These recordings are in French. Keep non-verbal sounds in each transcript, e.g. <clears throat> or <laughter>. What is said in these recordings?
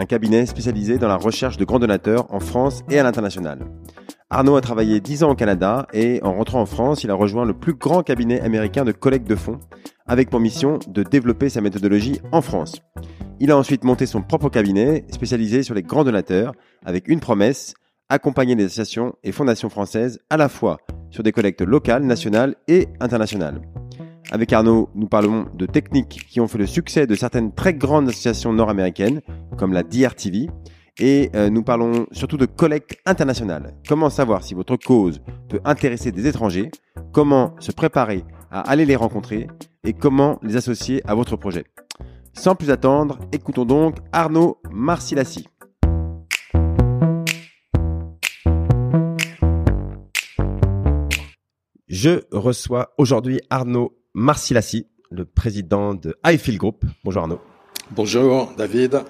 un cabinet spécialisé dans la recherche de grands donateurs en France et à l'international. Arnaud a travaillé 10 ans au Canada et en rentrant en France, il a rejoint le plus grand cabinet américain de collecte de fonds avec pour mission de développer sa méthodologie en France. Il a ensuite monté son propre cabinet spécialisé sur les grands donateurs avec une promesse, accompagner les associations et fondations françaises à la fois sur des collectes locales, nationales et internationales. Avec Arnaud, nous parlons de techniques qui ont fait le succès de certaines très grandes associations nord-américaines, comme la DRTV, et euh, nous parlons surtout de collecte internationale. Comment savoir si votre cause peut intéresser des étrangers, comment se préparer à aller les rencontrer, et comment les associer à votre projet? Sans plus attendre, écoutons donc Arnaud Marcilassi. Je reçois aujourd'hui Arnaud Marcilassi, le président de Highfield Group. Bonjour Arnaud. Bonjour David.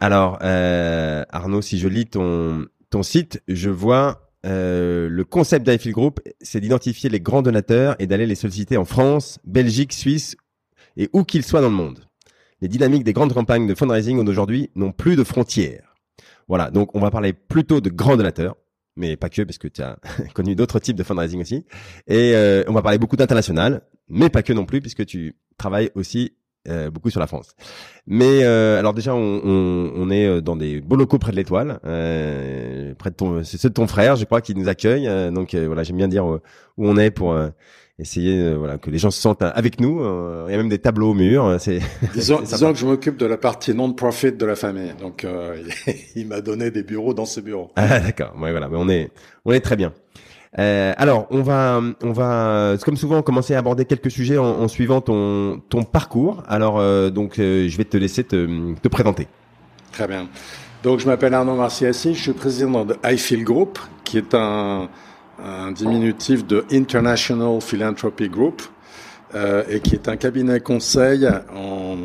Alors euh, Arnaud, si je lis ton, ton site, je vois euh, le concept d'Highfield Group, c'est d'identifier les grands donateurs et d'aller les solliciter en France, Belgique, Suisse et où qu'ils soient dans le monde. Les dynamiques des grandes campagnes de fundraising d'aujourd'hui n'ont plus de frontières. Voilà, donc on va parler plutôt de grands donateurs, mais pas que, parce que tu as <laughs> connu d'autres types de fundraising aussi. Et euh, on va parler beaucoup d'international, mais pas que non plus, puisque tu travailles aussi euh, beaucoup sur la France. Mais euh, alors déjà, on, on, on, est euh, dans des beaux locaux près de l'Étoile, euh, près de ton, c'est ceux de ton frère, je crois, qui nous accueille. donc voilà, j'aime bien dire où on est pour essayer, voilà, que les gens se sentent avec nous. Il y a même des tableaux au mur. <laughs> C'est disons, disons que je m'occupe de la partie non-profit de la famille. Donc <laughs> il m'a donné des bureaux dans ce bureau. Ah d'accord, ouais, voilà, mais on est, on est très bien. Euh, alors, on va, on va, comme souvent, commencer à aborder quelques sujets en, en suivant ton, ton parcours. Alors, euh, donc, euh, je vais te laisser te, te, présenter. Très bien. Donc, je m'appelle Arnaud Marciassi, je suis président de iFeel Group, qui est un, un diminutif de International Philanthropy Group, euh, et qui est un cabinet conseil en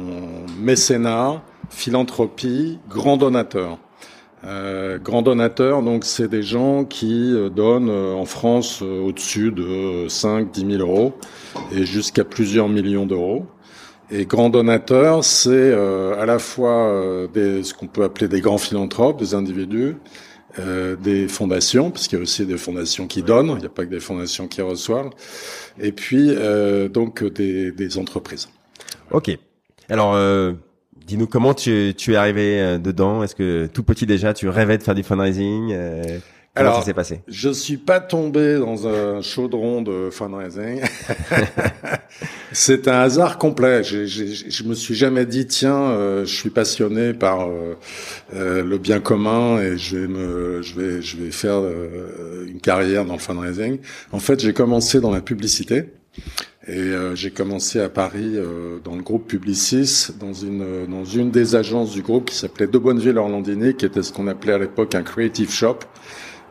mécénat, philanthropie, grand donateur. Euh, grands donateurs, donc c'est des gens qui euh, donnent euh, en France euh, au-dessus de 5, 10 000 euros et jusqu'à plusieurs millions d'euros. Et grands donateurs, c'est à la fois des, ce qu'on peut appeler des grands philanthropes, des individus, des fondations, parce qu'il y a aussi des fondations qui donnent, il n'y a pas que des fondations qui reçoivent, et puis donc des, des entreprises. Ok. Alors Dis-nous comment tu, tu, es arrivé euh, dedans? Est-ce que tout petit déjà, tu rêvais de faire du fundraising euh, Comment Alors, ça s'est passé? Je suis pas tombé dans un chaudron de fundraising. <laughs> C'est un hasard complet. Je, je, je, me suis jamais dit tiens, euh, je suis passionné par euh, euh, le bien commun et je vais me, je vais, je vais faire une carrière dans le fundraising. En fait, j'ai commencé dans la publicité. Et j'ai commencé à Paris dans le groupe Publicis, dans une dans une des agences du groupe qui s'appelait De Bonneville Orlandini, qui était ce qu'on appelait à l'époque un creative shop,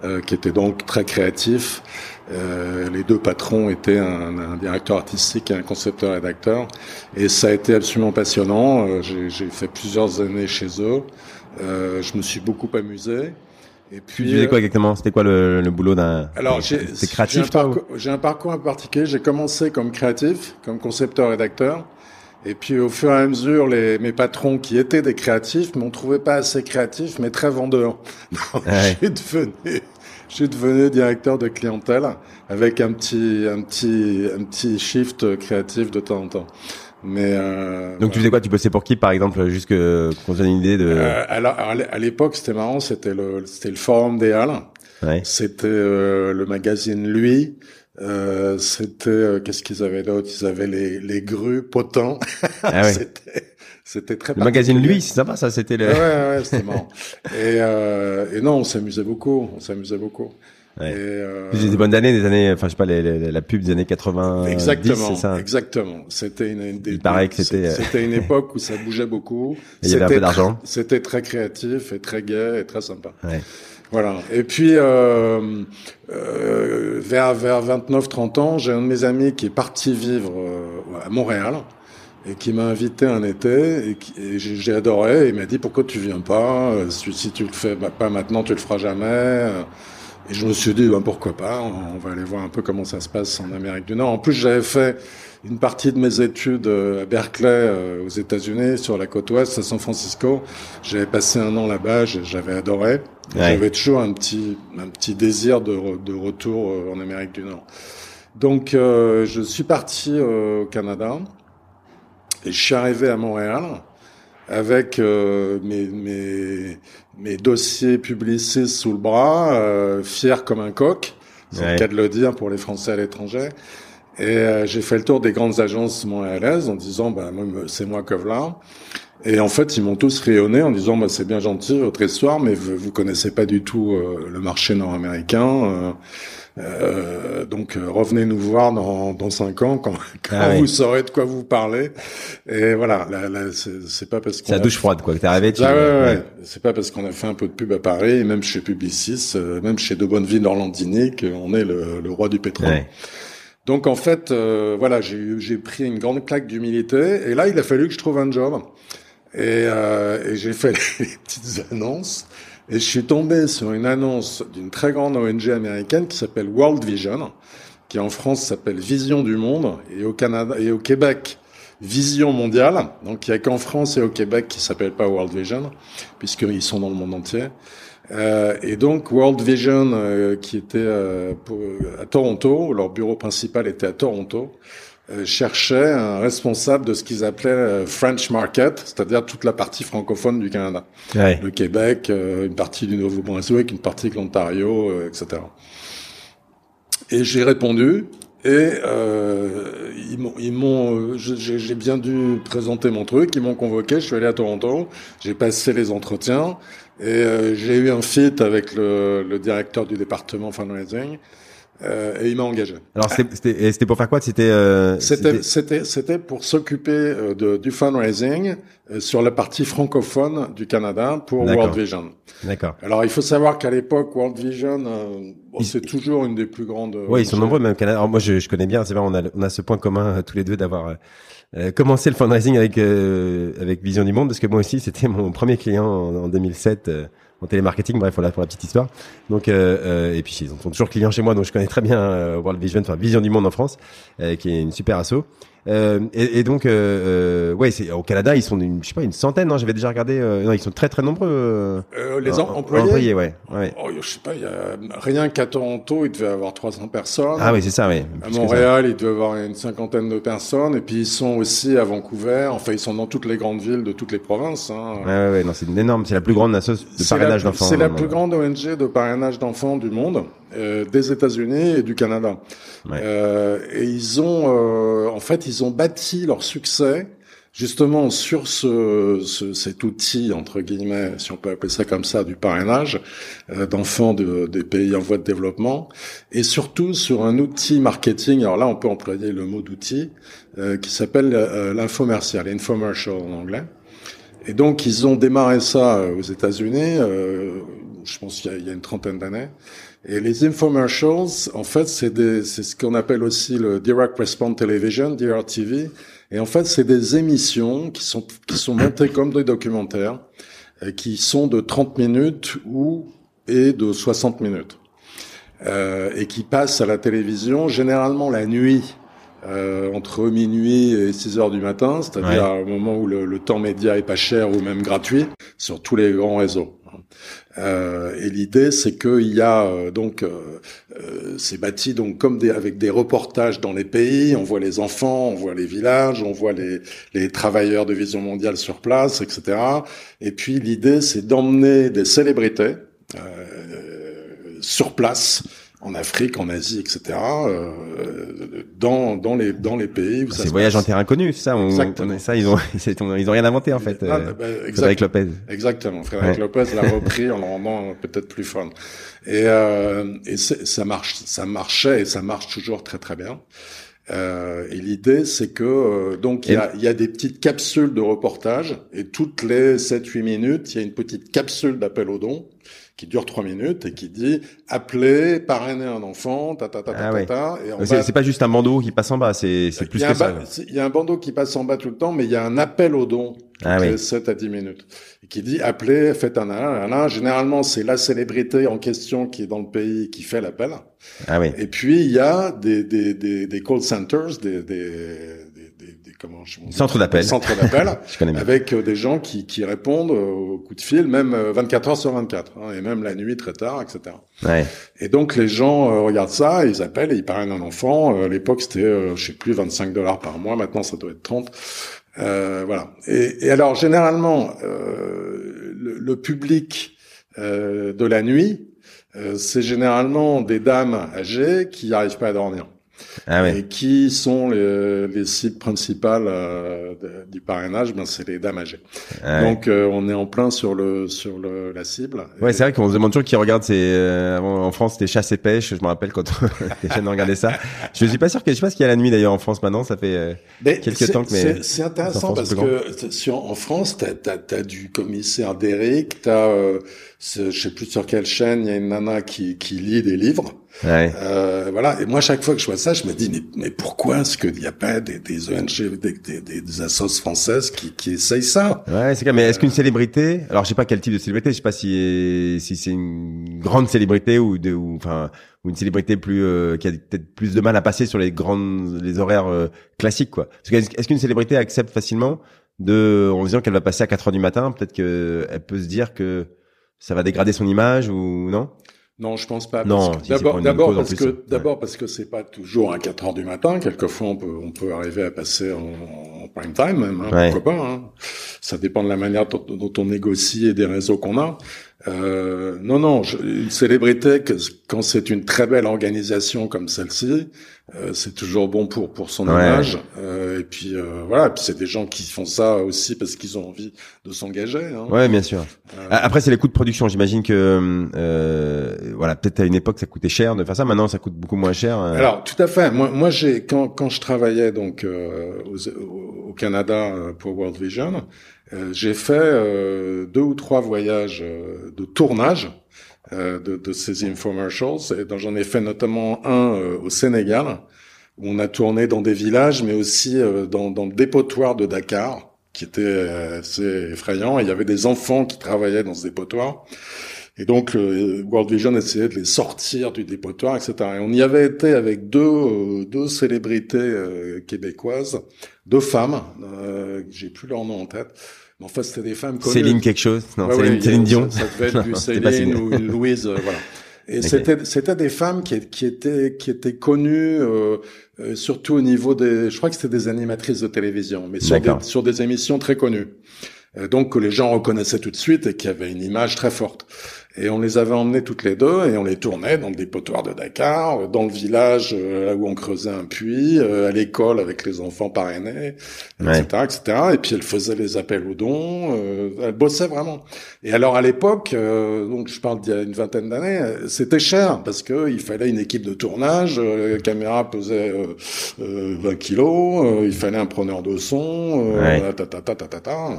euh, qui était donc très créatif. Euh, les deux patrons étaient un, un, directeur artistique et un concepteur rédacteur, et ça a été absolument passionnant. j'ai fait plusieurs années chez eux. je me suis beaucoup amusé. Et puis, tu faisais quoi exactement? C'était quoi le, le boulot d'un Alors, j'ai créatif. J'ai un, un, parcours un peu particulier. J'ai commencé comme créatif, comme concepteur rédacteur. Et puis au fur et à mesure, les, mes patrons qui étaient des créatifs m'ont trouvé pas assez créatif, mais très vendeur. <laughs> Donc, ah je suis devenu, je suis devenu directeur de clientèle avec un petit, un petit, un petit shift créatif de temps en temps. Mais euh, donc tu faisais quoi? Tu bossais pour qui, par exemple, juste que qu'on donne une idée de. Euh, alors à l'époque, c'était marrant. C'était le c'était le Forum des Halles. Ouais. C'était euh, le magazine Lui. Euh, c'était euh, qu'est-ce qu'ils avaient d'autre? Ils avaient les les grues potents. Ah ouais. <laughs> c'était très. Le magazine Lui, c'est sympa ça. C'était le. Ouais ouais, c'était marrant. et, et non, on s'amusait beaucoup. On s'amusait beaucoup. Ouais. euh, des bonnes années, des années, enfin je sais pas, les, la pub des années 80. Exactement, ça exactement. C'était une, une, Il paraît que c'était. C'était une <laughs> époque où ça bougeait beaucoup. il y avait un peu d'argent. C'était très créatif et très gai et très sympa. Ouais. Voilà. Et puis euh, euh, vers vers 29-30 ans, j'ai un de mes amis qui est parti vivre euh, à Montréal et qui m'a invité un été et, et j'ai adoré. il m'a dit pourquoi tu viens pas? Si, si, tu le fais pas maintenant, tu le feras jamais. Et je me suis dit ben, pourquoi pas? On va aller voir un peu comment ça se passe en Amérique du Nord. En plus, j'avais fait une partie de mes études à Berkeley, aux États-Unis, sur la côte ouest, à San Francisco. J'avais passé un an là-bas, j'avais adoré. J'avais toujours un petit, un petit désir de, de retour euh, en Amérique du Nord. Donc, euh, je suis parti euh, au Canada et je suis arrivé à Montréal avec euh, mes, mes, mes, dossiers publicistes sous le bras, euh, fier comme un coq, c'est le cas de le dire pour les Français à l'étranger. Et j'ai fait le tour des grandes agences montréalaises en disant, bah, c'est moi que voilà. Et en fait, ils m'ont tous rayonné en disant bah, c'est bien gentil votre histoire, mais vous, vous connaissez pas du tout euh, le marché nord-américain. Euh, euh donc euh, revenez nous voir dans, dans cinq ans quand, <laughs> quand ah vous saurez de quoi vous parlez. Et voilà, là, là c'est pas parce qu'on c'est la douche froide quoi. Que t'es arrivé, tu... ah, ouais, ouais. c'est pas parce qu'on a fait un peu de pub à Paris, même chez Publicis, même chez De Bonneville Orlandini, qu'on est le, le, roi du pétrole. Donc en fait, voilà, j'ai pris une grande claque d'humilité. Et là, il a fallu que je trouve un job. Et, euh, et j'ai fait <laughs> les petites annonces. Et je suis tombé sur une annonce d'une très grande ONG américaine qui s'appelle World Vision, qui en France s'appelle Vision du Monde, et au Canada et au Québec, Vision mondiale. Donc il n'y a qu'en France et au Québec qui s'appelle pas World Vision, puisqu'ils sont dans le monde entier. Euh, et donc World Vision, euh, qui était euh, à Toronto, leur bureau principal était à Toronto, euh, cherchait un responsable de ce qu'ils appelaient euh, French Market, c'est-à-dire toute la partie francophone du Canada. Le Québec, euh, une partie du Nouveau-Brunswick, une partie de l'Ontario, etc. Et j'ai répondu, et euh, ils m'ont, j'ai bien dû présenter mon truc, ils m'ont convoqué, je suis allé à Toronto, j'ai passé les entretiens, et j'ai eu un fit avec le, le directeur du département fundraising, euh, et il m'a engagé. Alors c'était pour faire quoi? C'était euh, c'était c'était pour s'occuper euh, de, du fundraising euh, sur la partie francophone du Canada pour World Vision. D'accord. Alors il faut savoir qu'à l'époque World Vision bon, c'est toujours une des plus grandes. Oui, ils sont nombreux même Canada. Alors moi je, je connais bien. C'est vrai, on a on a ce point commun tous les deux d'avoir commencé le fundraising avec avec Vision du Monde parce que moi aussi c'était mon premier client en, en 2007 en télémarketing. Bref, voilà pour la petite histoire. Donc, euh, euh, et puis ils sont toujours clients chez moi, donc je connais très bien euh, World Vision, enfin Vision du Monde en France, qui est une super asso. Euh, et, et, donc, euh, euh, ouais, c'est au Canada, ils sont, une, je sais pas, une centaine. Non, j'avais déjà regardé. Euh, non, ils sont très très nombreux. Les employés. Employés, ouais. ouais. Oh, je sais pas, y a rien qu'à Toronto, il devait avoir 300 personnes. Ah oui, c'est ça, oui. À Montréal, il devait avoir une cinquantaine de personnes. Et puis ils sont aussi à Vancouver. Enfin, ils sont dans toutes les grandes villes de toutes les provinces. Hein. Ouais, ouais, ouais. Non, c'est énorme. C'est la plus grande association de parrainage d'enfants. C'est la plus grande ONG de parrainage d'enfants du monde. Euh, des États-Unis et du Canada. Euh, et ils ont, euh, en fait, ils ont bâti leur succès justement sur ce, ce, cet outil entre guillemets, si on peut appeler ça comme ça, du parrainage euh, d'enfants de, des pays en voie de développement, et surtout sur un outil marketing. Alors là, on peut employer le mot d'outil euh, qui s'appelle l'infomercial, infomercial en anglais. Et donc, ils ont démarré ça aux États-Unis, je pense qu'il y, y, a une trentaine d'années. Et les infomercials, en fait, c'est ce qu'on appelle aussi le direct response television, DRTV. Et en fait, c'est des émissions qui sont qui sont montées comme des documentaires, euh, qui sont de 30 minutes ou et de 60 minutes, euh, et qui passent à la télévision généralement la nuit. Euh, entre minuit et 6 heures du matin, c'est-à-dire au moment où le, le, temps média est pas cher ou même gratuit sur tous les grands réseaux. Euh, et l'idée, c'est qu'il y a euh, donc euh, c'est bâti donc comme avec des reportages dans les pays. On voit les enfants, on voit les villages, on voit les, les travailleurs de Vision Mondiale sur place, etc. Et puis l'idée, c'est d'emmener des célébrités sur place en Afrique, en Asie, etc. Euh, dans dans les dans les pays où ça C'est voyage en terrain connu, ça. On, on, ça, ils ont <laughs> ils ont rien inventé en fait. Ah, bah, Frédéric Lopez. Exactement. Frédéric Lopez l'a <laughs> repris en le rendant peut-être plus fun. Et, euh, et ça marche, ça marchait et ça marche toujours très très bien. Euh, et l'idée, c'est que euh, donc il y a, y a, des petites capsules de reportage et toutes les 7-8 minutes, il y a une petite capsule d'appel au don qui dure trois minutes et qui dit appeler, parrainer un enfant, ta ta ta ta ah ta. C'est pas juste un bandeau qui passe en bas, c'est c'est plus que ça. Il y a un bandeau qui passe en bas tout le temps, mais il y a un appel au don ah, oui. 7 à 10 minutes et qui dit appelez, faites un un Généralement, c'est la célébrité en question qui est dans le pays qui fait l'appel. Ah oui. Et puis il y a des des des, des call centers, des, des comment centre d'appel, centre <laughs> d'appel, avec euh, des gens qui, qui répondent euh, au coup de fil, même 24 euh, heures sur 24, hein, et même la nuit très tard, etc. Ouais. Et donc les gens regardent ça, ils appellent, et ils parrainent un enfant. à l'époque c'était, je sais plus, 25 dollars par mois. Maintenant ça doit être 30. voilà. Et, et, alors généralement le, le, public de la nuit, c'est généralement des dames âgées qui n'arrivent pas à dormir. Ah Et qui sont les, les cibles principales euh, du parrainage? Ben c'est les dames âgées. Ah Donc euh, on est en plein sur le sur le, la cible. Ouais, c'est vrai qu'on se demande toujours qui regarde. C'est euh, en France c'était chasse et pêche. Je me rappelle quand les <laughs> jeunes regardaient ça. Je suis pas sûr que je sais pas ce qu'il y a la nuit d'ailleurs en France maintenant. Ça fait quelques temps que mais c'est intéressant parce que sur, en France t'as as, as, du commissaire Derrick, t'as je sais plus sur quelle chaîne, il y a une nana qui, qui lit des livres. Ouais. Euh, voilà. Et moi, chaque fois que je vois ça, je me dis, mais, mais pourquoi est-ce qu'il n'y a pas des, des ONG, des, des, des assos françaises qui, qui essayent ça? Ouais, c'est clair. Mais est-ce qu'une célébrité, alors je sais pas quel type de célébrité, je sais pas si si c'est une grande célébrité ou de, ou enfin ou une célébrité plus euh, qui a peut-être plus de mal à passer sur les grandes les horaires euh, classiques quoi. Est-ce qu'une célébrité accepte facilement de en disant qu'elle va passer à 4 heures du matin, peut-être que elle peut se dire que ça va dégrader son image ou non? Non, je pense pas. Non, d'abord, d'abord parce que d'abord parce que c'est pas toujours à 4 heures du matin. Quelquefois, on peut on peut arriver à passer en, en prime time même. Hein, Pourquoi pas hein. Ça dépend de la manière dont, dont on négocie et des réseaux qu'on a. Euh, non, non, une célébrité, quand c'est une très belle organisation comme celle-ci, euh, c'est toujours bon pour pour son image. Euh, et puis euh, voilà, puis c'est des gens qui font ça aussi parce qu'ils ont envie de s'engager. Hein. Ouais, bien sûr. Euh, Après, c'est les coûts de production. J'imagine que voilà, peut-être à une époque ça coûtait cher de faire ça. Maintenant, ça coûte beaucoup moins cher. Alors, tout à fait. Moi, moi, j'ai quand quand je travaillais donc au Canada pour World Vision. Euh, j'ai fait euh, deux ou trois voyages euh, de tournage de, de, ces infomercials. Et j'en ai fait notamment un au Sénégal, où on a tourné dans des villages, mais aussi dans, dans le dépotoir de Dakar, qui était assez effrayant. Et il y avait des enfants qui travaillaient dans ce dépotoir. Et donc, World Vision essayait de les sortir du dépotoir, etc. Et on y avait été avec deux, deux célébrités québécoises, deux femmes, euh, j'ai plus leur nom en tête, mais enfin, c'était des femmes connues. Céline quelque chose? Non, Céline, Céline Dion Ça, devait être du <laughs> Céline ou une Louise, euh, voilà. Et c'était c'était des femmes qui, qui étaient qui étaient connues euh, euh, surtout au niveau des je crois que c'était des animatrices de télévision mais sur des, sur des émissions très connues. Euh, donc que les gens reconnaissaient tout de suite et qui avaient une image très forte. Et on les avait emmenés toutes les deux et on les tournait dans des potoirs de Dakar, dans le village euh, où on creusait un puits, euh, à l'école avec les enfants parrainés, etc., etc. Et puis elle faisait les appels aux dons. Euh, elle bossait vraiment. Et alors à l'époque, donc je parle d'il y a une vingtaine d'années, c'était cher parce que il fallait une équipe de tournage. la caméra pesait 20 kilos. il fallait un preneur de son. ta, ta, ta, ta, ta,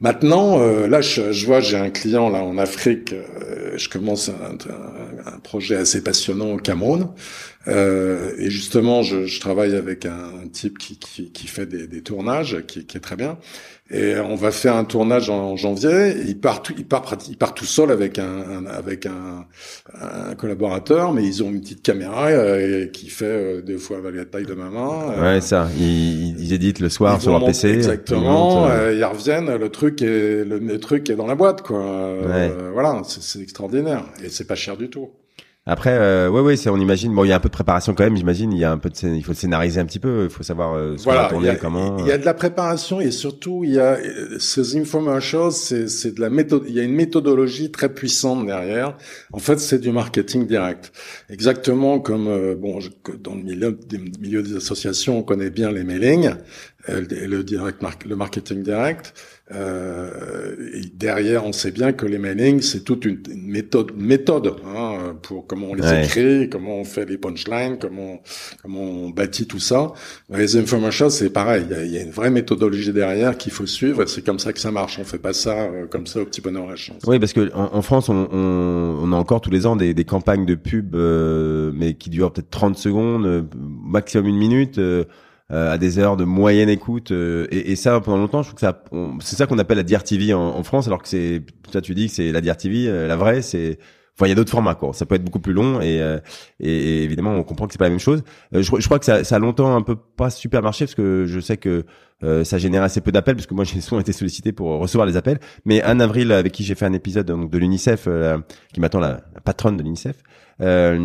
Maintenant, là, je, je vois, j'ai un client là en Afrique euh, je commence un, un, projet assez passionnant au Cameroun. Euh, et justement, je, je, travaille avec un, type qui, qui, qui fait des, des tournages, qui, qui, est très bien. Et on va faire un tournage en, janvier. Il part, tout, il part, il part tout seul avec un, avec un, un, collaborateur, mais ils ont une petite caméra euh, qui fait euh, des fois la taille de ma main. Euh. ouais, ça. Ils, ils, éditent le soir sur leur PC. Exactement. Ils, ils, reviennent. Le truc est, le, le, truc est dans la boîte, quoi. voilà, c'est extraordinaire et c'est pas cher du tout. Après, euh, ouais, ouais, c'est, on imagine. Bon, il y a un peu de préparation quand même. J'imagine, il y a un peu de, il faut scénariser un petit peu. Il faut savoir euh, ce voilà, va tourner, il y a, comment. Il y a de la préparation et surtout il y a ces infomercials, c'est c'est de la méthode. Il y a une méthodologie très puissante derrière. En fait, c'est du marketing direct. Exactement comme euh, bon, dans le milieu, des, milieu des associations, on connaît bien les mailings, euh, le direct, le marketing direct. Euh, et derrière, on sait bien que les mailings, c'est toute une, méthode, méthode hein, pour comment on les écrit, comment on fait les punchlines, comment comment on bâtit tout ça. Les infomercials, c'est pareil. Il y, a, une vraie méthodologie derrière qu'il faut suivre. C'est comme ça que ça marche. On fait pas ça euh, comme ça au petit bonheur à chance. Oui, parce que en, France, on, on, on, a encore tous les ans des, des campagnes de pub, euh, mais qui durent peut-être 30 secondes, maximum une minute. Euh, à des heures de moyenne écoute euh, et, et, ça pendant longtemps je trouve que ça c'est ça qu'on appelle la DRTV en, en France alors que c'est toi tu dis que c'est la DRTV euh, la vraie c'est Enfin, il y a d'autres formats, quoi. Ça peut être beaucoup plus long et, et, évidemment, on comprend que c'est pas la même chose. je, je, crois que ça, ça, a longtemps un peu pas super marché parce que je sais que ça génère assez peu d'appels parce que moi <laughs> j'ai souvent été sollicité pour recevoir les appels. Mais Anne Avril, avec qui j'ai fait un épisode donc, de l'UNICEF, qui m'attend la, la, patronne de l'UNICEF,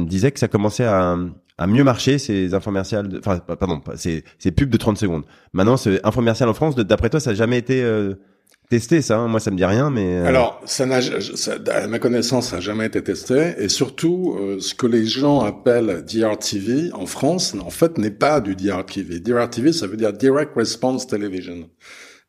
disait que ça commençait à, a mieux marché ces infomerciales, enfin pardon, ces, ces pubs de 30 secondes. Maintenant, ce infomercial en France, d'après toi, ça n'a jamais été euh, testé, ça hein Moi, ça me dit rien, mais euh, alors à ma connaissance, ça n'a jamais été testé. Et surtout, euh, ce que les gens appellent DRTV en France, en fait, n'est pas du DRTV. DRTV, ça veut dire Direct Response Television.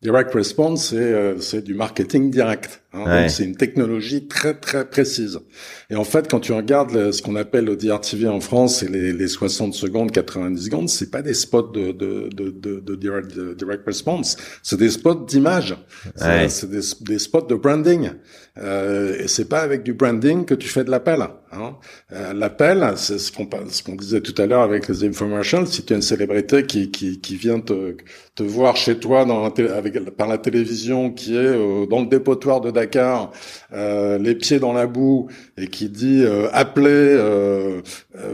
Direct Response, c'est euh, c'est du marketing direct. Hein, C'est une technologie très très précise. Et en fait, quand tu regardes ce qu'on appelle le DRTV en France, c'est les, les 60 secondes, 90 secondes, c'est pas des spots de de de, de, de direct, direct, response, c'est des spots d'image. C'est des, des, spots de branding. Euh, et c'est pas avec du branding que tu fais de l'appel. Hein. Euh, l'appel, c'est ce qu'on ce qu'on disait tout à l'heure avec les infomercials. Si tu as une célébrité qui qui, qui vient te te voir chez toi dans la avec par la télévision, qui est euh, dans le dépotoir de Dakar, euh, les pieds dans la boue, et qui dit appelez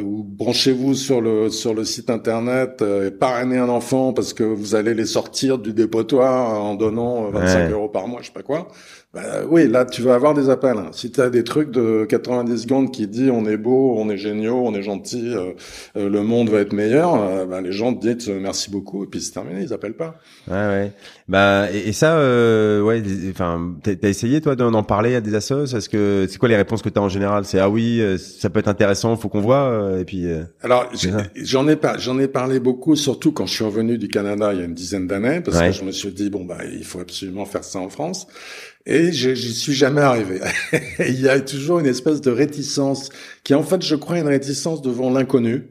ou branchez-vous sur le sur le site internet et parrainez un enfant parce que vous allez les sortir du dépotoir en donnant 25 euros par mois, je sais pas quoi. Bah, oui, là, tu vas avoir des appels. Si tu as des trucs de 90 secondes qui dit on est beau, on est géniaux, on est gentil, euh, euh, le monde va être meilleur, euh, bah, les gens te disent merci beaucoup et puis c'est terminé, ils appellent pas. Ouais, ouais. Bah et, ça, ouais. Enfin, t'as essayé toi d'en parler à des assos? Est-ce que c'est quoi les réponses que t'as en général? C'est ah oui, ça peut être intéressant, faut qu'on voit. et puis. Alors j'en ai pas, j'en ai parlé beaucoup, surtout quand je suis revenu du Canada il y a une dizaine d'années, parce que je me suis dit bon bah il faut absolument faire ça en France. Et j'y suis jamais arrivé. <laughs> il y a toujours une espèce de réticence, qui en fait, je crois, une réticence devant l'inconnu.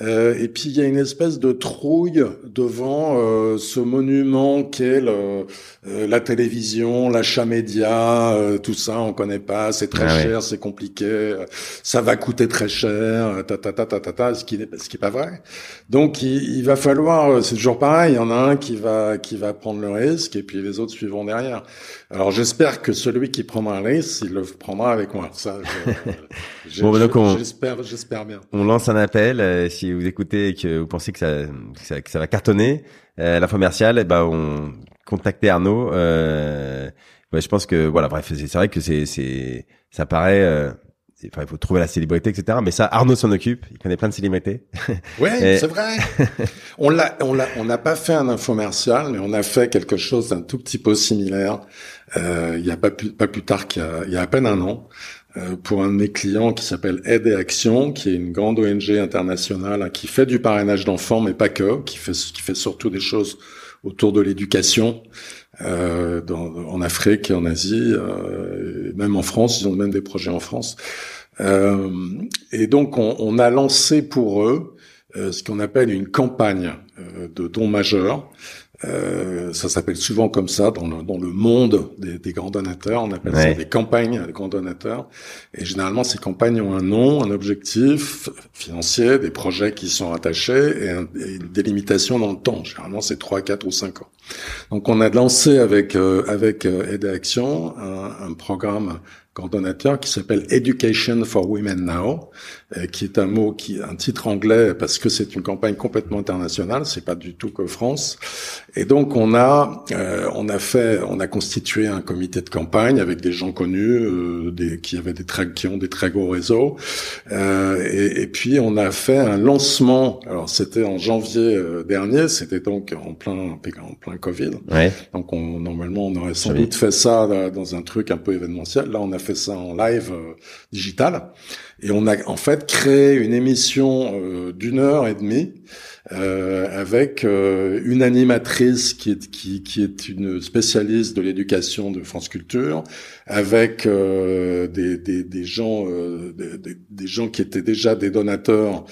Euh, et puis il y a une espèce de trouille devant euh, ce monument qu'est le, euh, la télévision, l'achat média, euh, tout ça, on connaît pas, c'est très ah cher, c'est compliqué, euh, ça va coûter très cher, ta ta ta ta ta, ta ce qui n'est ce qui est pas vrai. Donc il, il va falloir, c'est toujours pareil, il y en a un qui va qui va prendre le risque et puis les autres suivront derrière. Alors j'espère que celui qui prendra le risque, il le prendra avec moi. Ça, <laughs> bon, j'espère, j'espère bien. On lance un appel si vous écoutez et que vous pensez que ça, que ça, va cartonner, euh, l'infomercial, eh ben on contactez Arnaud. Euh, ouais, je pense que voilà, bref, c'est vrai que c'est c'est ça paraît. Euh, enfin, il faut trouver la célébrité, etc. Mais ça, Arnaud s'en occupe. Il connaît plein de célébrités. <laughs> Oui, c'est vrai. <laughs> on l'a, on l'a, on n'a pas fait un infomercial, mais on a fait quelque chose d'un tout petit peu similaire. Euh, il y a pas plus, pas plus tard qu'il y a, il y a à peine un an. Euh, pour un de mes clients qui s'appelle Aide et Action, qui est une grande ONG internationale hein, qui fait du parrainage d'enfants, mais pas que, qui fait, qui fait surtout des choses autour de l'éducation euh, en Afrique et en Asie, euh, même en France, ils ont même des projets en France. Euh, et donc on, on, a lancé pour eux euh, ce qu'on appelle une campagne de dons majeurs euh, ça s'appelle souvent comme ça dans le, dans le monde des, des grands donateurs. On appelle ça des campagnes de grands donateurs. Et généralement, ces campagnes ont un nom, un objectif financier, des projets qui sont attachés et, un, une délimitation dans le temps. Généralement, c'est 3, 4 ou 5 ans. Donc, on a lancé avec euh, avec euh, Aide Action un, un programme coordonnateur qui s'appelle Education for Women Now, qui est un mot qui un titre anglais parce que c'est une campagne complètement internationale, c'est pas du tout que France. Et donc on a euh, on a fait on a constitué un comité de campagne avec des gens connus, euh, des qui avaient des très qui ont des très gros réseaux. Et, et, puis on a fait un lancement. Alors c'était en janvier dernier, c'était donc en plein en plein Covid. Ouais. Donc on, normalement on aurait sans doute fait ça dans un truc un peu événementiel. Là on a fait ça en live digital. Et on a en fait créé une émission euh, d'une heure et demie euh, avec euh, une animatrice qui est qui, qui est une spécialiste de l'éducation de France Culture, avec euh, des, des, des, gens euh, des, des, gens qui étaient déjà des donateurs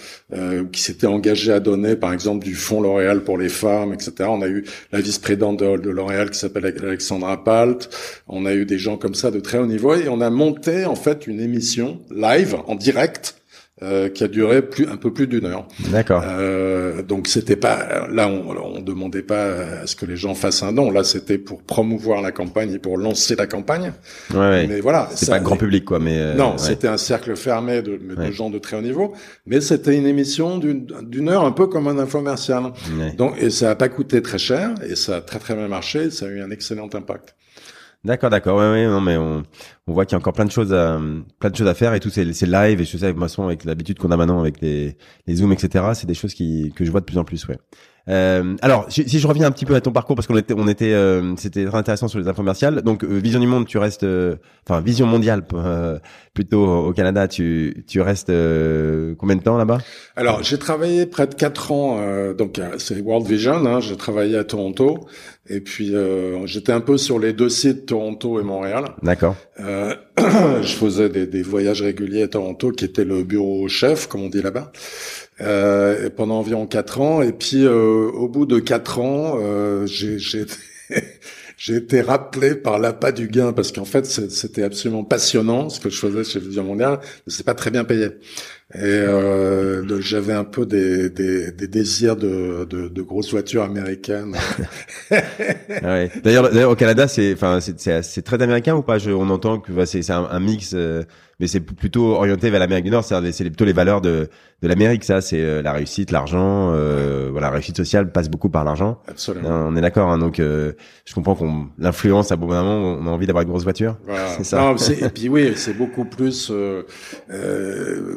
qui s'étaient engagés à donner, par exemple du Fonds L'Oréal pour les femmes, etc. On a eu la vice-présidente de, de L'Oréal qui s'appelle Alexandra Palt. On a eu des gens comme ça de très haut niveau et on a monté en fait une émission live en direct euh, qui a duré plus un peu plus d'une heure. D'accord. Euh, donc c'était pas là on, on demandait pas à ce que les gens fassent un don. Là c'était pour promouvoir la campagne et pour lancer la campagne. Ouais, ouais. Mais voilà. C'est pas grand public quoi, mais euh, non, c'était un cercle fermé de, de, gens de très haut niveau. Mais c'était une émission d'une heure un peu comme un infomercial. Donc et ça a pas coûté très cher et ça a très très bien marché. Ça a eu un excellent impact. D'accord, d'accord. Ouais, ouais, non, mais on, voit qu'il y a encore plein de choses à, plein de choses à faire et tout, c'est, c'est live et je sais, avec façon, avec l'habitude qu'on a maintenant avec les, les zooms, etc. C'est des choses qui, que je vois de plus en plus, ouais. Euh, alors, si, je reviens un petit peu à ton parcours, parce qu'on était, on était, euh, c'était très intéressant sur les infomerciales. Donc, euh, Vision du Monde, tu restes, euh, enfin, Vision mondiale <laughs> plutôt au Canada. Tu, tu restes combien de temps là-bas? Alors, j'ai travaillé près de quatre ans. donc, c'est World Vision. Hein, j'ai travaillé à Toronto. Et puis euh, j'étais un peu sur les deux sites, Toronto et Montréal. D'accord. Euh, <clears throat> je faisais des, des, voyages réguliers à Toronto, qui était le bureau chef, comme on dit là-bas, euh, pendant environ quatre ans. Et puis euh, au bout de quatre ans, euh, j'ai <laughs> été rappelé par l'appât du gain parce qu'en fait c'était absolument passionnant ce que je faisais chez Vision Mondial, mais c'est pas très bien payé. Et euh, j'avais un peu des, des, des désirs de, de, de, grosses voitures américaines. <laughs> ouais. D'ailleurs, d'ailleurs, au Canada, c'est, enfin, c'est, c'est très américain ou pas? Je, On entend que bah, c'est, c'est un, mix. Euh, mais c'est plutôt orienté vers l'Amérique du Nord, c'est plutôt les valeurs de, de l'Amérique, ça, c'est euh, la réussite, l'argent, euh, voilà, la réussite sociale passe beaucoup par l'argent. Absolument. on est d'accord, hein, donc euh, je comprends qu'on l'influence à bon moment, on a envie d'avoir une grosse voiture. Voilà. <laughs> C'est ça. Non, et puis oui, c'est beaucoup plus, euh,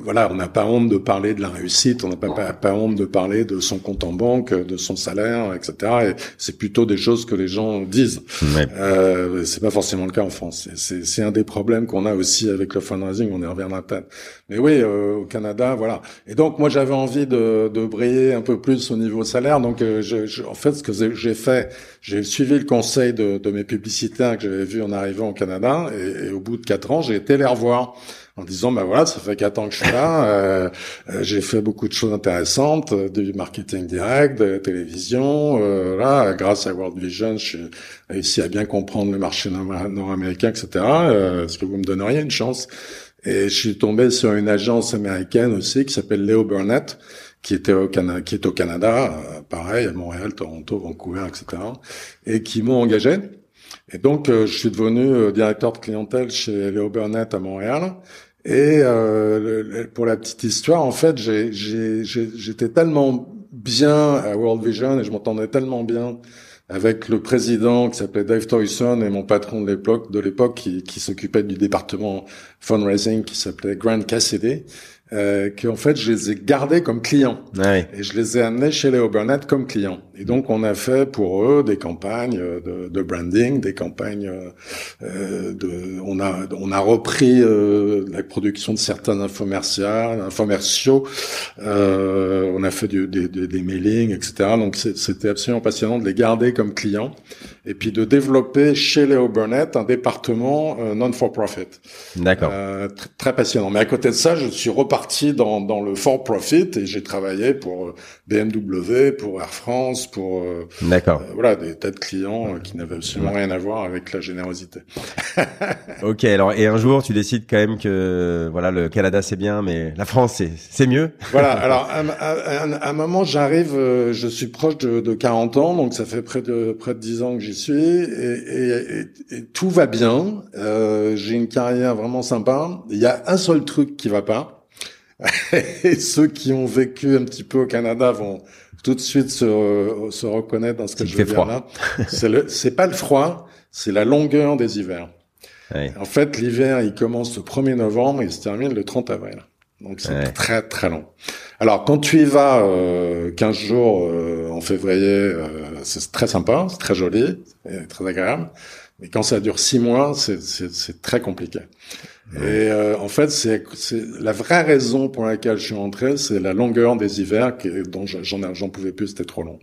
voilà, on n'a pas honte de parler de la réussite, on n'a pas, pas, pas honte de parler de son compte en banque, de son salaire, etc. Et c'est plutôt des choses que les gens disent. Ouais. Euh, c'est pas forcément le cas en France. C'est un des problèmes qu'on a aussi avec le fundraising, on est revient la tête. Mais oui, au Canada, voilà. Et donc moi j'avais envie de, de, briller un peu plus au niveau salaire. Donc euh, je, je, en fait ce que j'ai fait, j'ai suivi le conseil de, de mes publicitaires que j'avais vu en arrivant au Canada. Et, et, au bout de quatre ans, j'ai été les revoir en disant ben voilà ça fait quatre ans que je suis là, euh, euh j'ai fait beaucoup de choses intéressantes, euh, du marketing direct, de la télévision, euh, là grâce à World Vision, j'ai réussi à bien comprendre le marché nord-américain, etc. Est-ce que vous me donneriez une chance? Et je suis tombé sur une agence américaine aussi qui s'appelle Leo Burnett, qui était au Canada, qui est au Canada, pareil, à Montréal, Toronto, Vancouver, etc. Et qui m'ont engagé. Et donc, je suis devenu directeur de clientèle chez Leo Burnett à Montréal. Et pour la petite histoire, en fait, j'étais tellement bien à World Vision et je m'entendais tellement bien avec le président qui s'appelait Dave Toyson et mon patron de l'époque, de l'époque qui, qui s'occupait du département fundraising qui s'appelait Grant Cassidy euh, qu'en fait je les ai gardés comme clients et je les ai amenés chez Léo Burnett comme clients. Et donc on a fait pour eux des campagnes de, de branding, des campagnes euh, de, on a on a repris euh, la production de certains infomerciaux, infomerciaux. Euh, on a fait du, des, des, des mailings, etc. Donc c'était absolument passionnant de les garder comme clients et puis de développer chez Léo Burnett un département euh, non for profit. D'accord. Euh, très passionnant. Mais à côté de ça, je suis reparti parti dans, dans le for profit et j'ai travaillé pour BMW, pour Air France, pour D'accord. voilà des tas de clients qui n'avaient absolument rien à voir avec la générosité. <laughs> ok, alors et un jour tu décides quand même que voilà le Canada c'est bien, mais la France c'est mieux. voilà. <laughs> Alors à, à, un moment j'arrive, je suis proche de, de 40 ans, donc ça fait près de près de 10 ans que j'y suis et, et, et, tout va bien. Euh, j'ai une carrière vraiment sympa. Il y a un seul truc qui va pas. <laughs> et ceux qui ont vécu un petit peu au Canada vont tout de suite se, se reconnaître dans ce que je veux dire là. C'est le, c'est pas le froid, c'est la longueur des hivers. En fait, l'hiver, il commence le 1er novembre et il se termine le 30 avril. Donc c'est très très long. Alors quand tu y vas euh, 15 jours euh, en février, euh, c'est très sympa, c'est très joli, très agréable. Mais quand ça dure six mois, c'est très compliqué. Et euh, en fait, c'est la vraie raison pour laquelle je suis rentré, c'est la longueur des hivers qui, dont j'en j'en pouvais plus, c'était trop long.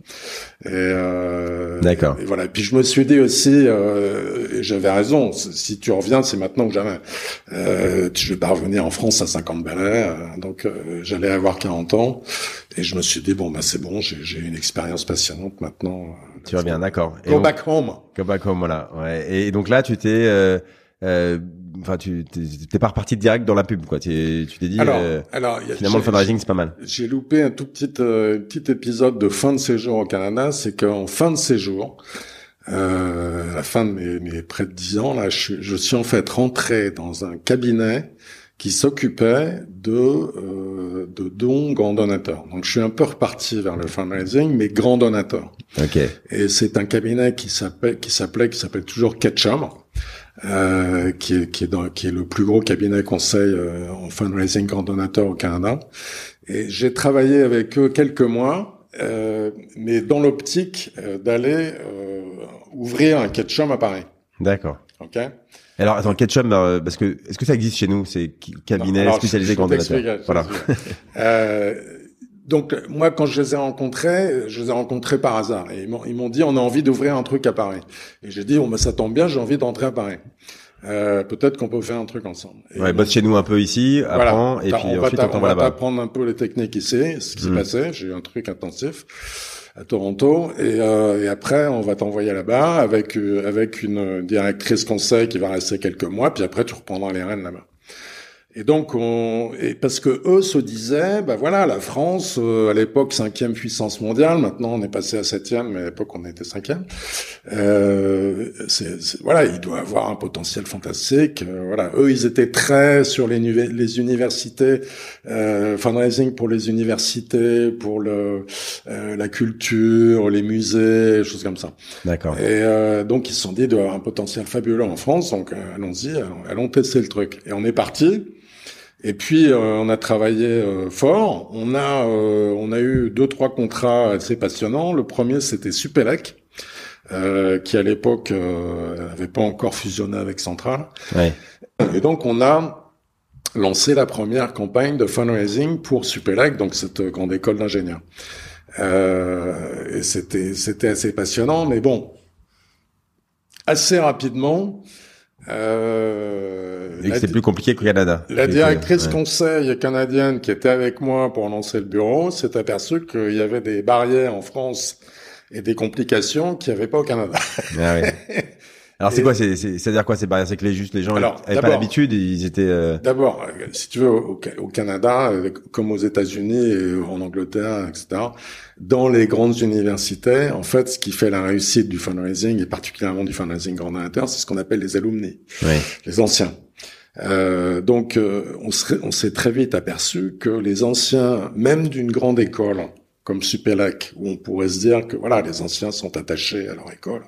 Et euh, d'accord. Et voilà. Et puis je me suis dit aussi, euh, j'avais raison. Si tu reviens, c'est maintenant que jamais. Euh, je vais pas revenir en France à 50 balais, euh, donc euh, j'allais avoir 40 ans. Et je me suis dit bon, bah c'est bon, j'ai une expérience passionnante maintenant. Tu reviens, d'accord. Go back home. Go back home, voilà. Ouais. Et donc là, tu t'es euh, enfin, tu t'es pas reparti direct dans la pub, quoi. Tu t'es dit, alors, euh, alors, finalement, le fundraising, c'est pas mal. J'ai loupé un tout petit, euh, petit épisode de fin de séjour au Canada. C'est qu'en fin de séjour, euh, à la fin de mes, mes, près de dix ans, là, je, je, suis en fait rentré dans un cabinet qui s'occupait de euh, de dons grands donateurs. Donc je suis un peu reparti vers le fundraising, mais grand donateur. Ok. Et c'est un cabinet qui s'appelle qui s'appelait qui s'appelle toujours Ketchum euh, qui, est, qui, est dans, qui est le plus gros cabinet conseil euh, en fundraising grand donateur au Canada. Et j'ai travaillé avec eux quelques mois, euh, mais dans l'optique euh, d'aller euh, ouvrir un ketchup à Paris. D'accord. Ok. Alors attends, ketchup, parce que est-ce que ça existe chez nous C'est cabinet spécialisé grand donateur. Voilà. Donc moi, quand je les ai rencontrés, je les ai rencontrés par hasard. Et ils m'ont dit, on a envie d'ouvrir un truc à Paris. Et j'ai dit, oh, mais ça tombe bien, j'ai envie d'entrer à Paris. Euh, peut-être qu'on peut faire un truc ensemble. Et ouais, bosse chez nous un peu ici, apprends, et puis on ensuite on va là-bas. apprendre un peu les techniques ici, ce qui s'est mm. passé. J'ai eu un truc intensif à Toronto, et, euh, et après on va t'envoyer là-bas avec euh, avec une directrice conseil qui va rester quelques mois, puis après tu reprendras les rênes là-bas. Et donc, on, et parce que eux se disaient, bah voilà, la France, euh, à l'époque cinquième puissance mondiale, maintenant on est passé à septième, mais à l'époque on était cinquième. Euh, c'est, voilà, il doit avoir un potentiel fantastique. Euh, voilà, eux ils étaient très sur les, les universités, euh, fundraising pour les universités, pour le euh, la culture, les musées, choses comme ça. D'accord. Et donc ils se sont dit, il doit avoir un potentiel fabuleux en France, donc allons-y, allons, allons tester le truc. Et on est parti. Et puis euh, on a travaillé euh, fort. On a euh, on a eu deux trois contrats assez passionnants. Le premier c'était Supélec, qui à l'époque n'avait pas encore fusionné avec Central. Ouais. Et donc on a lancé la première campagne de fundraising pour Supélec, donc cette grande école d'ingénieurs. et c'était c'était assez passionnant, mais bon, assez rapidement. Euh, et que c'est plus compliqué qu'au Canada. La directrice conseil canadienne qui était avec moi pour lancer le bureau s'est aperçue qu'il y avait des barrières en France et des complications qu'il n'y avait pas au Canada. Ah <laughs> Alors c'est quoi C'est c'est-à-dire quoi ces barrières C'est que les juste les gens n'avaient pas l'habitude, ils étaient. Euh... D'abord, si tu veux, au, au Canada, euh, comme aux États-Unis et en Angleterre, etc. Dans les grandes universités, en fait, ce qui fait la réussite du fundraising et particulièrement du fundraising grand donateur, c'est ce qu'on appelle les alumni, oui. les anciens. Euh, donc, euh, on s'est très vite aperçu que les anciens, même d'une grande école, comme Supélec, où on pourrait se dire que voilà, les anciens sont attachés à leur école,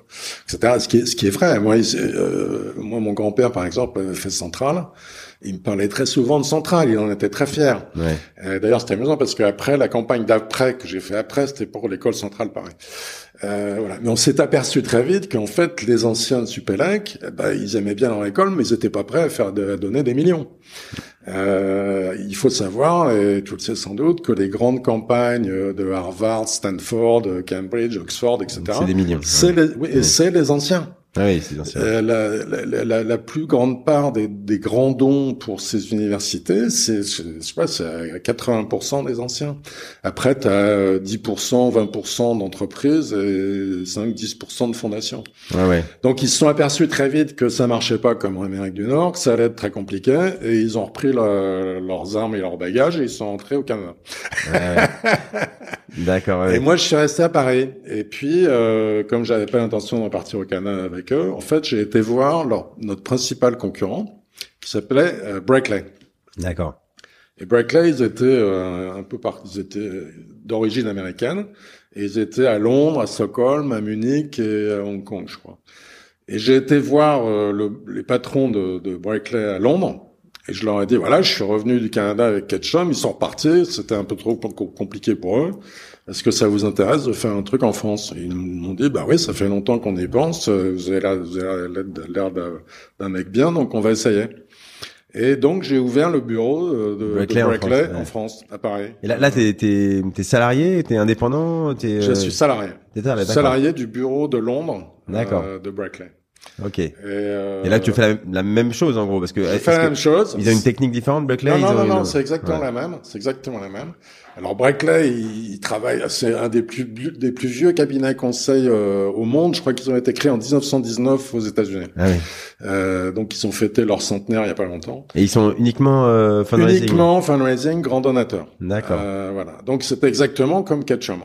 etc. Ce qui est, ce qui est vrai. Moi, euh, moi, mon grand-père, par exemple, avait fait Centrale. Il me parlait très souvent de Centrale. Il en était très fier. Ouais. Euh, D'ailleurs, c'était amusant parce qu'après, la campagne d'après que j'ai fait après, c'était pour l'école centrale Paris. Euh, voilà. Mais on s'est aperçu très vite qu'en fait, les anciens de Supélec, eh ben, ils aimaient bien leur école, mais ils n'étaient pas prêts à faire de, à donner des millions. Euh, il faut savoir, et tu le sais sans doute, que les grandes campagnes de Harvard, Stanford, Cambridge, Oxford, etc. C'est des millions. C'est les, oui, et c'est les anciens. Ah oui, c'est bien sûr. Euh, la, la, la, la, plus grande part des, des, grands dons pour ces universités, c'est, je sais pas, c'est à 80% des anciens. Après, tu as 10%, 20% d'entreprises et 5-10% de fondations. Ouais, ouais. Donc, ils se sont aperçus très vite que ça marchait pas comme en Amérique du Nord, que ça allait être très compliqué, et ils ont repris leurs armes et leurs bagages et ils sont entrés au Canada. Ouais. <laughs> D'accord. Et moi, je suis resté à Paris. Et puis, euh, comme j'avais pas l'intention de partir au Canada avec eux, en fait, j'ai été voir leur, notre principal concurrent, qui s'appelait euh, Brackley. D'accord. Et Brackley, ils étaient euh, un peu par, ils étaient d'origine américaine, et ils étaient à Londres, à Stockholm, à Munich et à Hong Kong, je crois. Et j'ai été voir euh, le, les patrons de, de Brackley à Londres. Et je leur ai dit, voilà, je suis revenu du Canada avec Ketchum, ils sont repartis, c'était un peu trop compliqué pour eux. Est-ce que ça vous intéresse de faire un truc en France? Et Ils m'ont dit, bah oui, ça fait longtemps qu'on y pense, vous avez l'air d'un mec bien, donc on va essayer. Et donc j'ai ouvert le bureau de, Brackley, en, France, à Paris. Et là, là t'es es, es, salarié, t'es indépendant, es, Je suis salarié. salarié du bureau de Londres, euh, de Brackley. Ok. Et, euh, et, là, tu fais la, même chose en gros, parce que. Je fais la même chose. Ils ont une technique différente, Brackley. Non, non, non, non, c'est exactement la même. C'est exactement la même. Alors Brackley, il, il travaille. C'est un des plus des plus vieux cabinets conseils euh, au monde. Je crois qu'ils ont été créés en 1919 aux États-Unis. Ah oui. Euh, donc ils ont fêté leur centenaire il y a pas longtemps. Et ils sont uniquement euh, fundraising? Uniquement fundraising, grand donateur. D'accord. Euh, voilà. Donc c'était exactement comme Ketchum.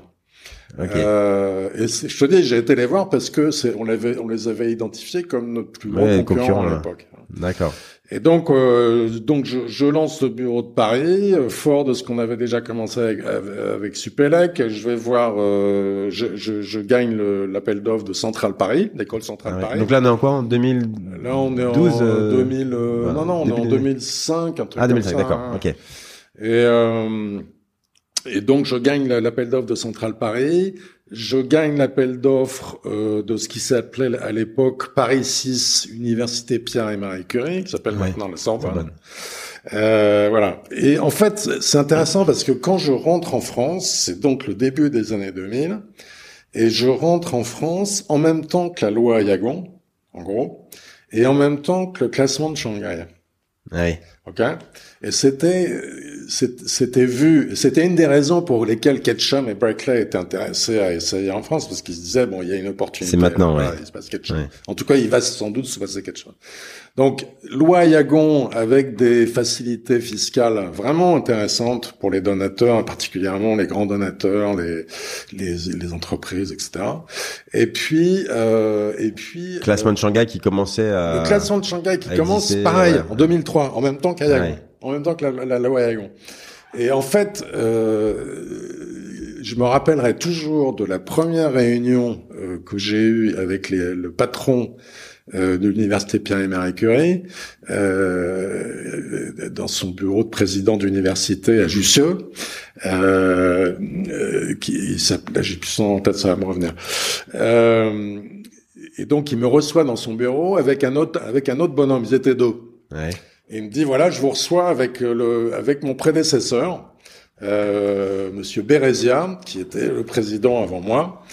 Euh, et je te dis, j'ai été les voir parce que c'est, on, l'avait, on les avait identifiés comme notre plus gros ouais, concurrent, à l'époque. D'accord. Et donc, euh, donc je, je, lance le bureau de Paris, euh, fort de ce qu'on avait déjà commencé avec, avec Supélec. Je vais voir, euh, je, je, je, gagne l'appel d'offres de Centrale Paris, l'école Centrale ah Paris. Donc là, on est en quoi En 2012 Là, on est en 2000. Euh, non, non, on est en 2005, un truc ah, 2005, comme ça. d'accord. Hein. Ok. Et et donc, je gagne l'appel d'offres de Centrale Paris. Je gagne l'appel d'offres euh, de ce qui s'appelait à l'époque Paris 6, Université Pierre et Marie Curie, qui s'appelle maintenant la Sorbonne. Euh, voilà. Et en fait, c'est intéressant parce que quand je rentre en France, c'est donc le début des années 2000, et je rentre en France en même temps que la loi Yagon, en gros, et en même temps que le classement de Shanghai. Oui. Ok? Et c'était, c'était vu, c'était une des raisons pour lesquelles Ketchum et Berkeley étaient intéressés à essayer en France, parce qu'ils se disaient bon, il y a une opportunité. C'est maintenant, ouais. Il se passe chose. En tout cas, il va sans doute se passer chose. Donc, loi Yagon avec des facilités fiscales vraiment intéressantes pour les donateurs, particulièrement les grands donateurs, les les, les entreprises, etc. Et puis, euh, et puis. Classement de Shanghai qui commençait à. Le classement de Shanghai qui commence pareil en 2003, en même temps qu'à Yagon en même temps que la, la, loi Yagon. Et en fait, euh, je me rappellerai toujours de la première réunion euh, que j'ai eue avec les, le patron euh, de l'université Pierre et Marie Curie, euh, dans son bureau de président d'université à Jussieu, euh, euh qui s'appelle, j'ai plus son en tête, ça va me revenir. Et donc il me reçoit dans son bureau avec un autre, avec un autre bonhomme. Ils étaient deux. Ouais. Et il me dit voilà, je vous reçois avec euh, le avec mon prédécesseur, euh, Monsieur Bérezia, qui était le président avant moi.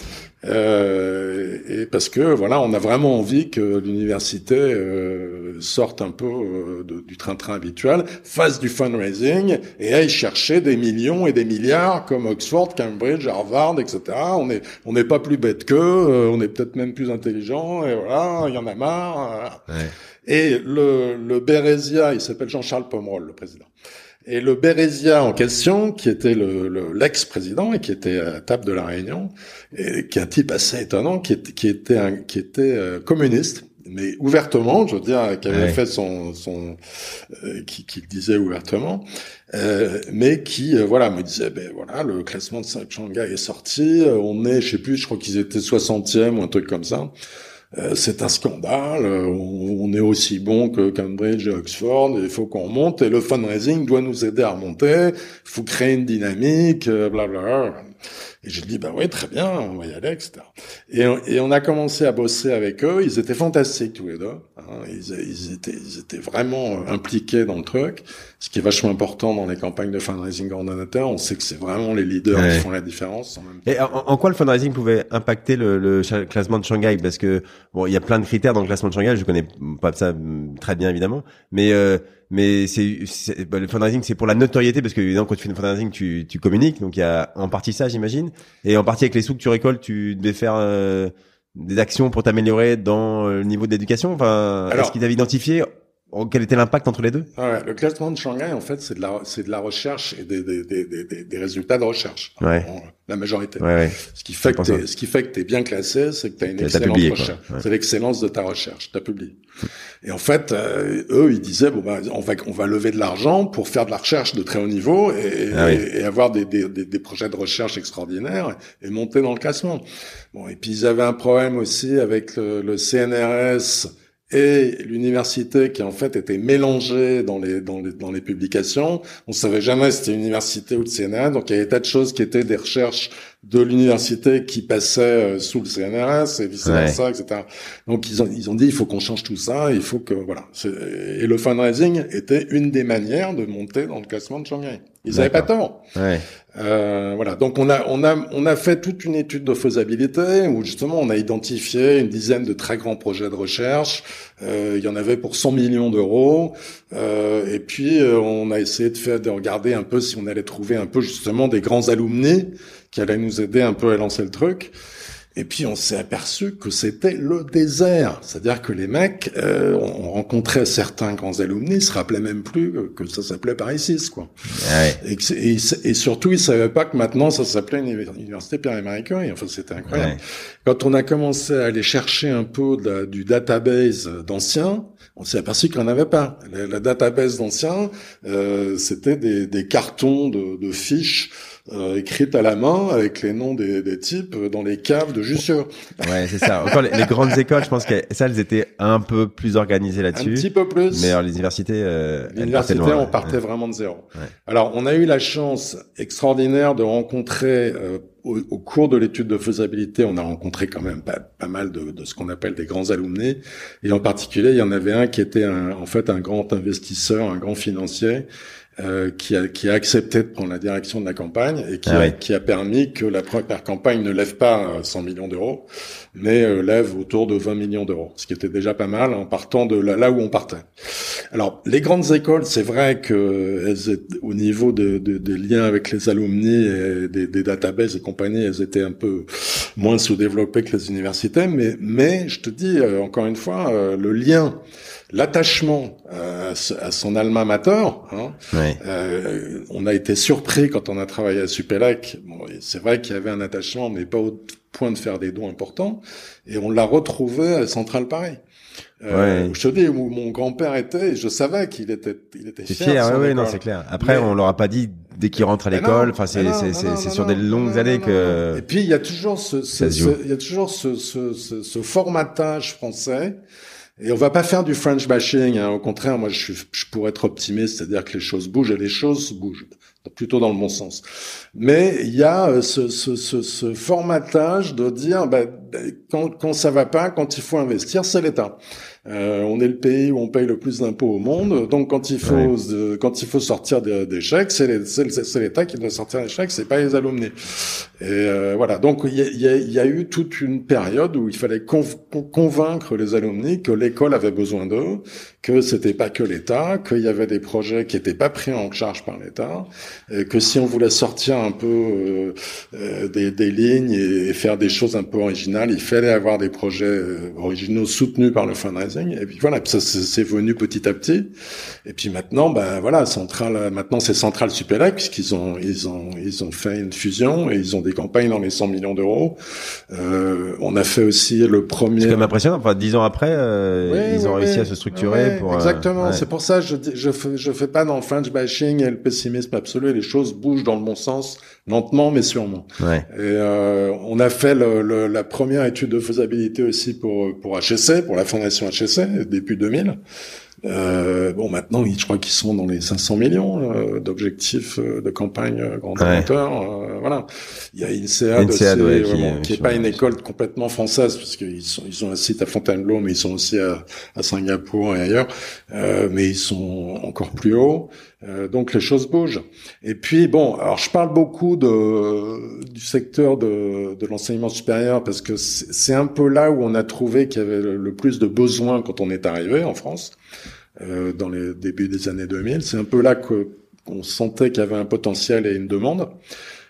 Euh, et parce que voilà, on a vraiment envie que l'université euh, sorte un peu euh, du train-train habituel, fasse du fundraising et aille chercher des millions et des milliards comme Oxford, Cambridge, Harvard, etc. On est on n'est pas plus bête qu'eux, euh, on est peut-être même plus intelligent et voilà, il y en a marre. Ouais. Et le, le Bérésia, il s'appelle Jean-Charles Pomerol, le président. Et le Bérésia en question, qui était l'ex-président le, et qui était à la table de la Réunion, et qui est un type assez étonnant, qui, était, qui était, un, qui était euh, communiste, mais ouvertement, je veux dire, qui avait Ouais. fait son, son euh, qui, qui le disait ouvertement, euh, mais qui, euh, voilà, me disait, ben voilà, le classement de Shanghai est sorti, euh, on est, je sais plus, je crois qu'ils étaient 60e ou un truc comme ça. Euh, c'est un scandale, euh, on, est aussi bon que Cambridge et Oxford, il faut qu'on remonte, et le fundraising doit nous aider à remonter, il faut créer une dynamique, euh, blablabla. Et j'ai dit, bah oui, très bien, on va y aller, etc. Et, et, on a commencé à bosser avec eux. Ils étaient fantastiques tous les deux. Hein. Ils, ils, étaient, ils étaient vraiment impliqués dans le truc, ce qui est vachement important dans les campagnes de fundraising ordinateur. On sait que c'est vraiment les leaders qui font la différence. En même. Et en, quoi le fundraising pouvait impacter le, le, classement de Shanghai? Parce que bon, il y a plein de critères dans le classement de Shanghai. Je connais pas ça très bien évidemment, mais euh, mais c'est bah, le fundraising c'est pour la notoriété parce que évidemment quand tu fais le fundraising tu tu communiques donc il y a en partie ça j'imagine et en partie avec les sous que tu récoltes tu devais faire euh, des actions pour t'améliorer dans le niveau d'éducation enfin est-ce qu'ils avaient identifié quel était l'impact entre les deux? Ouais, Le classement de Shanghai, en fait, c'est de la c'est de la recherche et des, des, des, des, des résultats de recherche. Ouais. la majorité. Ouais, ouais. Ce qui fait que t'es, ce qui fait que t'es bien classé, c'est que t'as une excellente recherche. C'est l'excellence de ta recherche. T'as publié. et en fait, euh, eux, ils disaient bon bah on va on va lever de l'argent pour faire de la recherche de très haut niveau et, ah et, avoir des, des, des, projets de recherche extraordinaires et monter dans le classement. Bon et puis ils avaient un problème aussi avec le, le CNRS et l'université qui en fait était mélangée dans les dans les dans les publications. On savait jamais si c'était université ou le CNRS, donc il y avait des tas de choses qui étaient des recherches de l'université qui passaient euh, sous le CNRS et vice versa, etc. Donc ils ont ils ont dit il faut qu'on change tout ça, il faut que voilà. Et le fundraising était une des manières de monter dans le classement de Shanghai. Ils n'avaient pas tort. Ouais. Euh, voilà. Donc on a on a on a fait toute une étude de faisabilité où justement on a identifié une dizaine de très grands projets de recherche. Euh, il y en avait pour 100 millions d'euros. Euh, et puis euh, on a essayé de faire de regarder un peu si on allait trouver un peu justement des grands alumni qui allaient nous aider un peu à lancer le truc. Et puis on s'est aperçu que c'était le désert, c'est-à-dire que les mecs, euh, on rencontrait certains grands alumni, ils se rappelaient même plus que ça s'appelait Paris 6, quoi. Ouais. Et, et, surtout, ils savaient pas que maintenant ça s'appelait Université Pierre-Emmanuel Curie. Enfin, c'était incroyable. Quand on a commencé à aller chercher un peu du database d'anciens, on s'est aperçu qu'il n'y en avait pas. La, database d'anciens, euh, c'était des, des, cartons de, de fiches euh, écrites à la main avec les noms des, des types dans les caves de Jussieu. Ouais, c'est ça. Encore les, grandes écoles, je pense que ça, elles étaient un peu plus organisées là-dessus. Un petit peu plus. Mais alors, les universités, euh, les universités, on partait vraiment de zéro. Ouais. Alors, on a eu la chance extraordinaire de rencontrer euh, au, cours de l'étude de faisabilité, on a rencontré quand même pas, mal de, ce qu'on appelle des grands alumni. Et en particulier, il y en avait un qui était en fait un grand investisseur, un grand financier, euh, qui, a, qui a accepté de prendre la direction de la campagne et qui, ah a, qui a permis que la première campagne ne lève pas 100 euh, millions d'euros, mais euh, lève autour de 20 millions d'euros, ce qui était déjà pas mal en partant de là, où on partait. Alors, les grandes écoles, c'est vrai que elles étaient, au niveau de, de, des liens avec les alumni et des, des databases et compagnie, elles étaient un peu moins sous-développées que les universités, mais, mais je te dis, encore une fois, le lien l'attachement à, son alma mater. Hein, euh, on a été surpris quand on a travaillé à Supélec. Bon, c'est vrai qu'il y avait un attachement, mais pas au point de faire des dons importants. Et on l'a retrouvé à Central Paris. Euh, Je te dis où mon grand-père était, je savais qu'il était, il était fier. fier oui, non, c'est clair. Après, on leur a pas dit dès qu'il rentre à l'école. Enfin, c'est c'est sur des longues années que. Et puis il y a toujours ce, ce, il y a toujours ce, ce, ce formatage français et on va pas faire du French bashing. Hein. Au contraire, moi, je, je pourrais être optimiste, c'est-à-dire que les choses bougent et les choses bougent, plutôt dans le bon sens. Mais il y a euh, ce, ce, ce, ce formatage de dire, bah, quand, quand ça va pas, quand il faut investir, c'est l'État. Euh, on est le pays où on paye le plus d'impôts au monde, donc quand il faut quand il faut sortir des, chèques, c'est l'État qui doit sortir des chèques, c'est pas les alumni. Et euh, voilà, donc il y a, y a, eu toute une période où il fallait convaincre les alumni que l'école avait besoin d'eux, que c'était pas que l'État, qu'il y avait des projets qui étaient pas pris en charge par l'État, que si on voulait sortir un peu euh, euh, des, des, lignes et, faire des choses un peu originales, il fallait avoir des projets originaux soutenus par le fundraising et puis voilà, ça c'est venu petit à petit. Et puis maintenant, ben voilà, Central, maintenant c'est Central Supélec puisqu'ils ont ils ont ils ont fait une fusion et ils ont des campagnes dans les 100 millions d'euros. Euh, on a fait aussi le premier. C'est quand même impressionnant. Enfin, dix ans après, euh, ils ont réussi à se structurer pour. Euh, exactement. C'est pour ça que je je fais, je fais pas dans le French bashing et le pessimisme absolu. Les choses bougent dans le bon sens, lentement mais sûrement. Ouais. Et euh, on a fait le, la première étude de faisabilité aussi pour pour HSC, pour la fondation HSC depuis 2000. Euh, bon, maintenant, je crois qu'ils sont dans les 500 millions euh, d'objectifs euh, de campagne euh, grand ouais. voilà. Il y a INSEAD, INSEAD ouais, qui, est pas une école complètement française, parce qu'ils sont, ils ont un site à Fontainebleau, mais ils sont aussi à, à Singapour et ailleurs. mais ils sont encore plus hauts. donc les choses bougent. Et puis bon, alors je parle beaucoup de du secteur de, de l'enseignement supérieur parce que c'est un peu là où on a trouvé qu'il y avait le plus de besoins quand on est arrivé en France. Euh, dans les débuts des années 2000. C'est un peu là que qu'on sentait qu'il y avait un potentiel et une demande.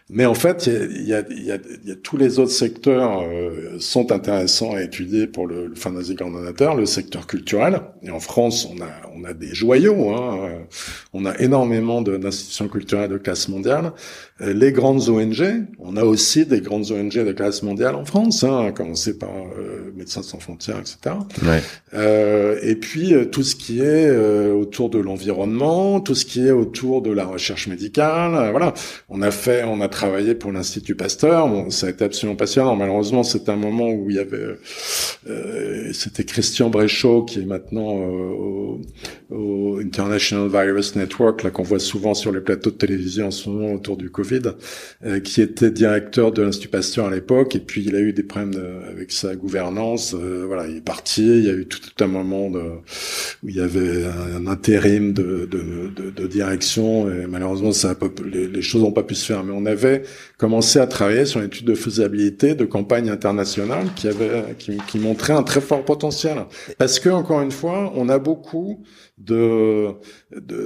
Mais en fait, il y a, y, a, y a, tous les autres secteurs euh, sont intéressants à étudier pour le, le coordonnateur, le secteur culturel. Et en France, on a, on a des joyaux. Hein. On a énormément d'institutions culturelles de classe mondiale. Euh, les grandes ONG, on a aussi des grandes ONG de classe mondiale en France, hein, à commencer par euh, Médecins sans frontières, etc. Ouais. Euh, et puis euh, tout ce qui est euh, autour de l'environnement, tout ce qui est autour de la recherche médicale. voilà, on a fait, on a travaillé pour l'Institut Pasteur. Ça a été absolument passionnant. Malheureusement, c'est un moment où il y avait, c'était Christian Bréchot qui est maintenant au, au, International Virus Network, là qu'on voit souvent sur les plateaux de télévision en ce moment autour du Covid, euh, qui était directeur de l'Institut Pasteur à l'époque, et puis il a eu des problèmes avec sa gouvernance. Euh, voilà, il est parti. Il y a eu tout, un moment où il y avait un, intérim de, direction, et malheureusement, les choses n'ont pas pu se faire. Mais on avait commencé à travailler sur une étude de faisabilité de campagne internationale qui avait qui montrait un très fort potentiel. Parce que encore une fois, on a beaucoup de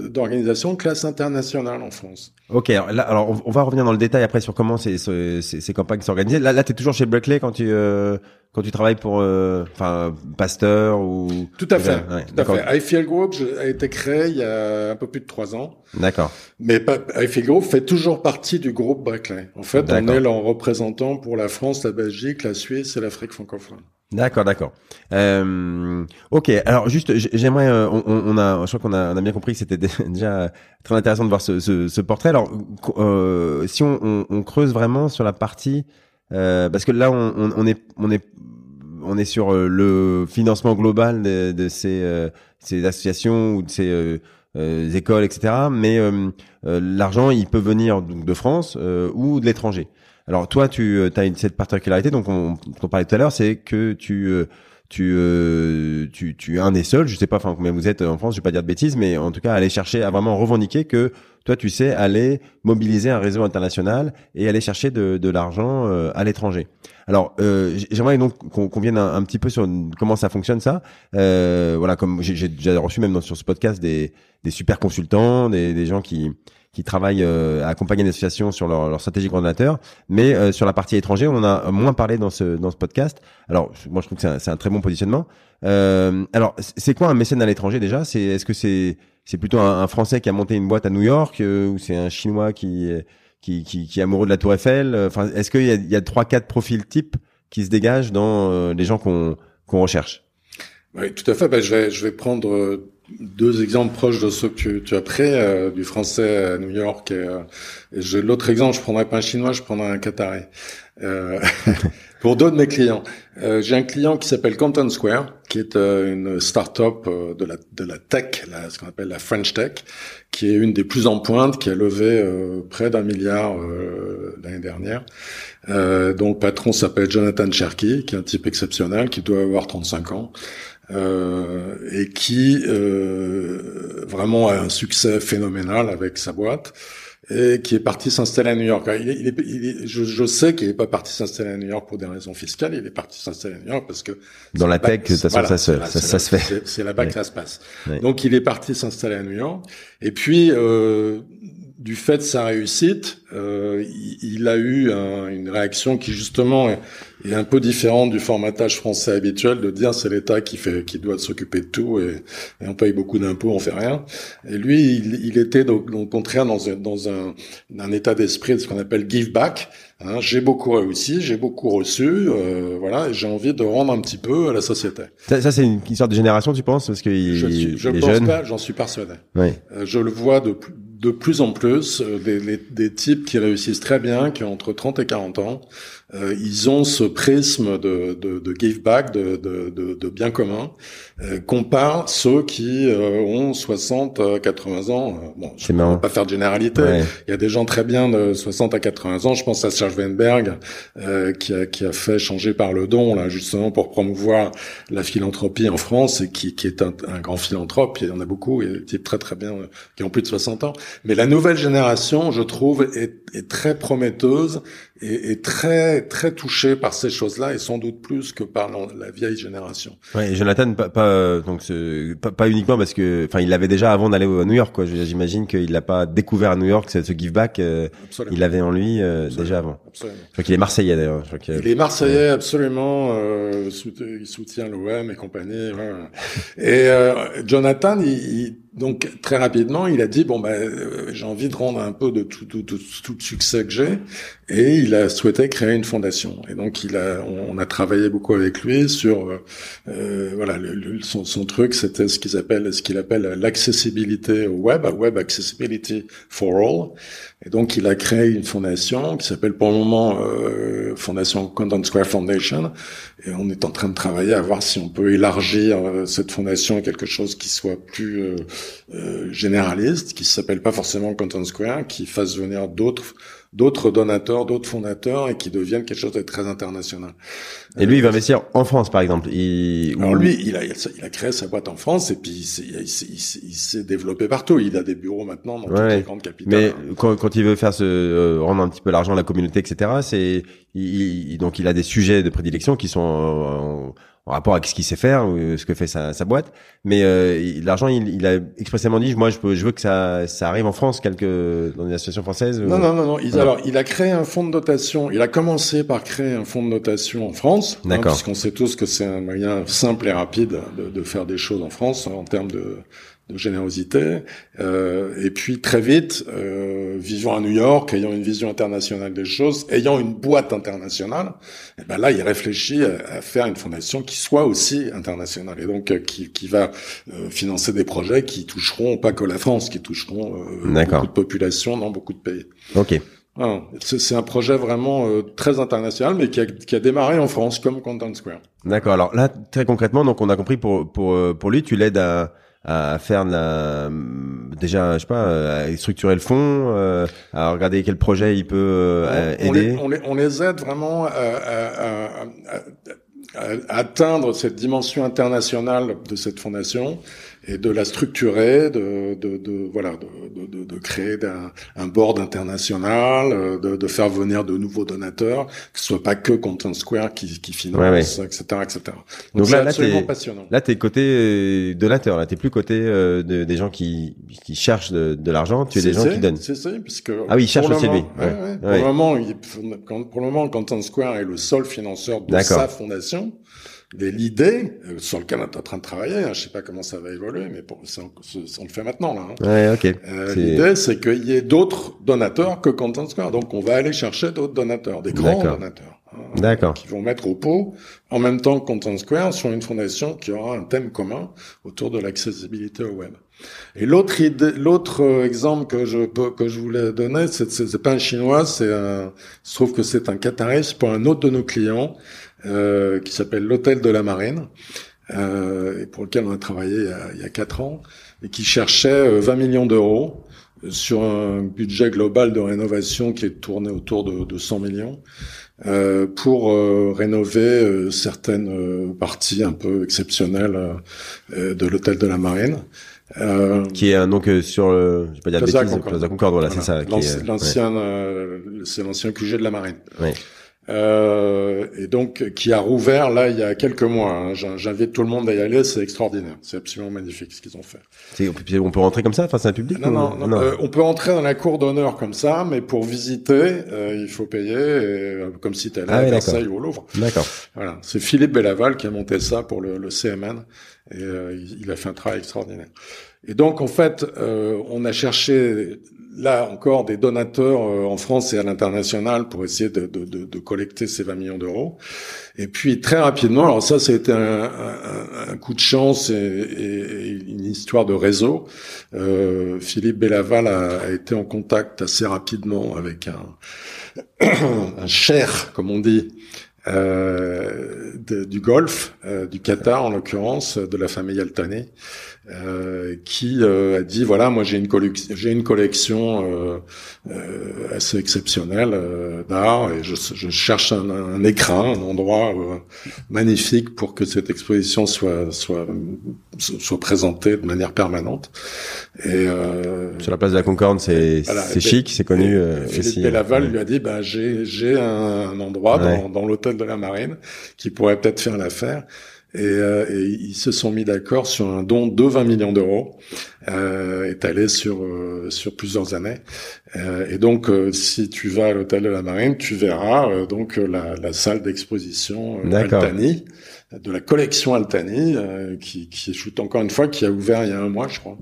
d'organisations de, classe internationale en France. Ok, alors, là, alors on va revenir dans le détail après sur comment ces, ces, ces campagnes s'organisent. Là, là tu es toujours chez Berkeley quand tu euh, quand tu travailles pour euh, enfin Pasteur ou Tout à fait. Ouais, tout à fait. iFeel Group a été créé il y a un peu plus de trois ans. D'accord. Mais iFeel Group fait toujours partie du groupe Berkeley. En fait, on est leur représentant pour la France, la Belgique, la Suisse et l'Afrique francophone. D'accord, d'accord. Euh, ok, alors juste, j'aimerais, euh, on, on, a, je crois qu'on a, on bien compris que c'était <laughs> déjà très intéressant de voir ce, ce, ce portrait. Alors, euh, si on, on, creuse vraiment sur la partie, euh, parce que là, on, on, est, on est, on est sur euh, le financement global de, de ces, ces associations ou de ces écoles, etc. Mais l'argent, il peut venir donc de France ou de l'étranger. Alors toi, tu euh, as cette particularité, donc on, on parlait tout à l'heure, c'est que tu euh, tu, euh, tu, tu es un des seuls, je sais pas enfin combien vous êtes en France, je vais pas dire de bêtises, mais en tout cas aller chercher à vraiment revendiquer que toi tu sais aller mobiliser un réseau international et aller chercher de, de l'argent à l'étranger. Alors j'aimerais donc qu'on vienne un, petit peu sur comment ça fonctionne ça. voilà, comme j'ai déjà reçu même dans, sur ce podcast des, des super consultants, des, des gens qui qui travaillent euh, à accompagner les associations sur leur, leur stratégie coordonnateur, mais euh, sur la partie étrangère, on en a moins parlé dans ce dans ce podcast. Alors moi je trouve que c'est un, un très bon positionnement. Euh, alors c'est quoi un mécène à l'étranger déjà? C'est est-ce que c'est c'est plutôt un, Français qui a monté une boîte à New York euh, ou c'est un Chinois qui qui, qui qui est amoureux de la Tour Eiffel? Enfin est-ce qu'il y a trois quatre profils types qui se dégagent dans les gens qu'on qu'on recherche? Oui, tout à fait. Ben, je vais je vais prendre deux exemples proches de ceux que tu, as pris, euh, du français à New York. Et, euh, l'autre exemple, je prendrais pas un chinois, je prendrais un qatari. Euh, <laughs> pour deux de mes clients, euh, j'ai un client qui s'appelle Canton Square, qui est une start-up de la de la tech, là, ce qu'on appelle la French Tech, qui est une des plus en pointe, qui a levé près d'un milliard l'année dernière. dont le patron s'appelle Jonathan Cherky, qui est un type exceptionnel, qui doit avoir 35 ans. Euh, et qui euh, vraiment a un succès phénoménal avec sa boîte et qui est parti s'installer à New York. Il est, il est, je, je, sais qu'il n'est pas parti s'installer à New York pour des raisons fiscales, il est parti s'installer à New York parce que... Dans la tech, se, ça, se fait. C'est là-bas que ça se passe. Donc il est parti s'installer à New York. Et puis, euh, du fait de sa réussite, euh, il, a eu une réaction qui justement est, un peu différente du formatage français habituel de dire c'est l'État qui fait, qui doit s'occuper de tout et, on paye beaucoup d'impôts, on fait rien. Et lui, il, était donc, au contraire dans, un, dans un, un état d'esprit de ce qu'on appelle give back. Hein, j'ai beaucoup réussi, j'ai beaucoup reçu, euh, voilà, et j'ai envie de rendre un petit peu à la société. Ça, ça c'est une histoire de génération, tu penses, parce que je, suis, je pense pas, j'en suis persuadé. Oui. Euh, je le vois de de plus en plus euh, des, des, types qui réussissent très bien, qui ont entre 30 et 40 ans, euh, ils ont ce prisme de, de, de give back, de, de, de, de bien commun, euh, compare ceux qui euh, ont 60, 80 ans. Euh, bon, je ne vais pas faire de généralité. Il y a des gens très bien de 60 à 80 ans. Je pense à Serge Weinberg, euh, qui, a, qui a fait changer par le don, là, justement pour promouvoir la philanthropie en France, et qui, qui est un, un grand philanthrope. Il y en a beaucoup, et qui est très très bien, qui ont plus de 60 ans. Mais la nouvelle génération, je trouve, est, est très prometteuse et, et, très très touchée par ces choses-là, et sans doute plus que par la, vieille génération. Ouais, et Jonathan, pas, pas donc pas, pas, uniquement parce que, enfin, il l'avait déjà avant d'aller à New York, quoi. J'imagine qu'il l'a pas découvert à New York, ce give back, euh, il l'avait en lui euh, déjà avant. Absolument. Je crois qu'il est marseillais d'ailleurs. Il est marseillais absolument. Euh, il soutient l'OM et compagnie. Voilà. et euh, Jonathan, il donc très rapidement, il a dit bon ben euh, j'ai envie de rendre un peu de tout, tout, tout, tout le succès que j'ai et il a souhaité créer une fondation. Et donc il a on, a travaillé beaucoup avec lui sur euh, euh voilà son, son, truc c'était ce qu'ils appellent ce qu'il appelle l'accessibilité au web, web accessibility for all. Et donc, il a créé une fondation qui s'appelle pour le moment euh, Fondation Content Square Foundation. Et on est en train de travailler à voir si on peut élargir euh, cette fondation à quelque chose qui soit plus euh, euh généraliste, qui s'appelle pas forcément Content Square, qui fasse venir d'autres d'autres donateurs, d'autres fondateurs et qui deviennent quelque chose de très international. Et lui, il va investir en France, par exemple. Il... Alors lui, il a, il a créé sa boîte en France et puis il s'est développé partout. Il a des bureaux maintenant dans toutes les grandes capitales. Mais quand, quand il veut faire se euh, rendre un petit peu l'argent à la communauté, etc., c'est il, donc il a des sujets de prédilection qui sont en, en rapport avec ce qu'il sait faire ou ce que fait sa, sa boîte. Mais euh, l'argent, il, il, a expressément dit, moi, je, peux, je veux que ça, ça arrive en France, quelque dans une association française. Non, non, non, non. Il, alors, il a créé un fonds de dotation. Il a commencé par créer un fonds de dotation en France, hein, puisqu'on sait tous que c'est un moyen simple et rapide de, de, faire des choses en France en termes de, de générosité. Euh, et puis très vite, euh, vivant à New York, ayant une vision internationale des choses, ayant une boîte internationale, et ben là, il réfléchit à, faire une fondation qui soit aussi internationale et donc euh, qui, qui va euh, financer des projets qui toucheront pas que la France, qui toucheront euh, beaucoup de populations dans beaucoup de pays. Ok. c'est un projet vraiment très international, mais qui a, qui a démarré en France comme Content Square. D'accord. Alors là, très concrètement, donc on a compris pour pour pour lui, tu l'aides à à faire la, déjà je sais pas à structurer le fond euh, à regarder quel projet il peut euh, aider. on les, on les, aide vraiment à, à, à, à, atteindre cette dimension internationale de cette fondation et de la structurer, de, de, de voilà, de, de, de créer un, un, board international, euh, de, de faire venir de nouveaux donateurs, que ce soit pas que Content Square qui, qui finance, etc., etc. Donc, Donc là, là, t'es, passionnant. Là, t'es côté euh, donateur, là, t'es plus côté euh, de, des gens qui, qui cherchent de, de l'argent, tu es des gens qui donnent. C'est ça, puisque ah oui, ils cherchent aussi lui. Ouais, pour le moment, il, pour le moment, Content Square est le seul financeur de sa fondation l'idée euh, sur lequel on est en train de travailler. Hein, je sais pas comment ça va évoluer, mais pour, on, on, le fait maintenant là. Hein. Ouais, ok. Euh, l'idée, c'est qu'il y ait d'autres donateurs que Content Square. Donc, on va aller chercher d'autres donateurs, des grands donateurs. Hein, D'accord. Qui vont mettre au pot, en même temps que Content Square, sur une fondation qui aura un thème commun autour de l'accessibilité au web. Et l'autre idée, l'autre euh, exemple que je peux, que je voulais donner, c'est, c'est, pas un chinois, c'est un, je trouve que c'est un qatariste pour un autre de nos clients, euh, qui s'appelle l'Hôtel de la Marine, euh, et pour lequel on a travaillé il y a, il y a 4 ans, et qui cherchait 20 euh, millions d'euros sur un budget global de rénovation qui est tourné autour de, de 100 millions. Euh, pour euh, rénover euh, certaines parties un peu exceptionnelles de l'hôtel de la Marine. qui est donc sur le, je vais pas dire Plaza, bêtises, Concorde. Plaza Concorde, voilà, c'est ça. L'ancien, c'est l'ancien QG de la Marine. Oui. Euh, et donc qui a rouvert là il y a quelques mois. Hein. J'invite tout le monde à y aller, c'est extraordinaire, c'est absolument magnifique ce qu'ils ont fait. On peut rentrer comme ça, enfin c'est un public Non, non, non. Euh, on peut entrer dans la cour d'honneur comme ça, mais pour visiter, euh, il faut payer, euh, comme si tu allais ah, à Versailles ou au Louvre. D'accord. Voilà, c'est Philippe Bellaval qui a monté ça pour le, le CMN, et il a fait un travail extraordinaire. Et donc en fait, on a cherché là encore des donateurs en France et à l'international pour essayer de, de, de, de, collecter ces 20 millions d'euros. Et puis très rapidement, alors ça, ça a été un, un, un coup de chance et, et, une histoire de réseau. Euh, Philippe Bellaval a, a, été en contact assez rapidement avec un, <coughs> un cher, comme on dit, euh, du Golfe, euh, du Qatar en l'occurrence, de la famille Altani, euh, qui euh, a dit voilà moi j'ai une collection j'ai une collection euh, euh, assez exceptionnelle d'art et je, je cherche un, un, écrin un endroit magnifique pour que cette exposition soit soit soit présentée de manière permanente. Et sur la place de la Concorde c'est c'est chic c'est connu Philippe Laval lui a dit bah j'ai j'ai un, endroit dans, dans l'hôtel de la Marine qui pourrait peut-être faire l'affaire et, euh, et, ils se sont mis d'accord sur un don de 20 millions d'euros euh, étalé sur euh, sur plusieurs années. Euh, et donc, euh, si tu vas à l'hôtel de la Marine, tu verras donc la, la, salle d'exposition Altani de la collection Altani, qui, qui est encore une fois, qui a ouvert il y a un mois, je crois,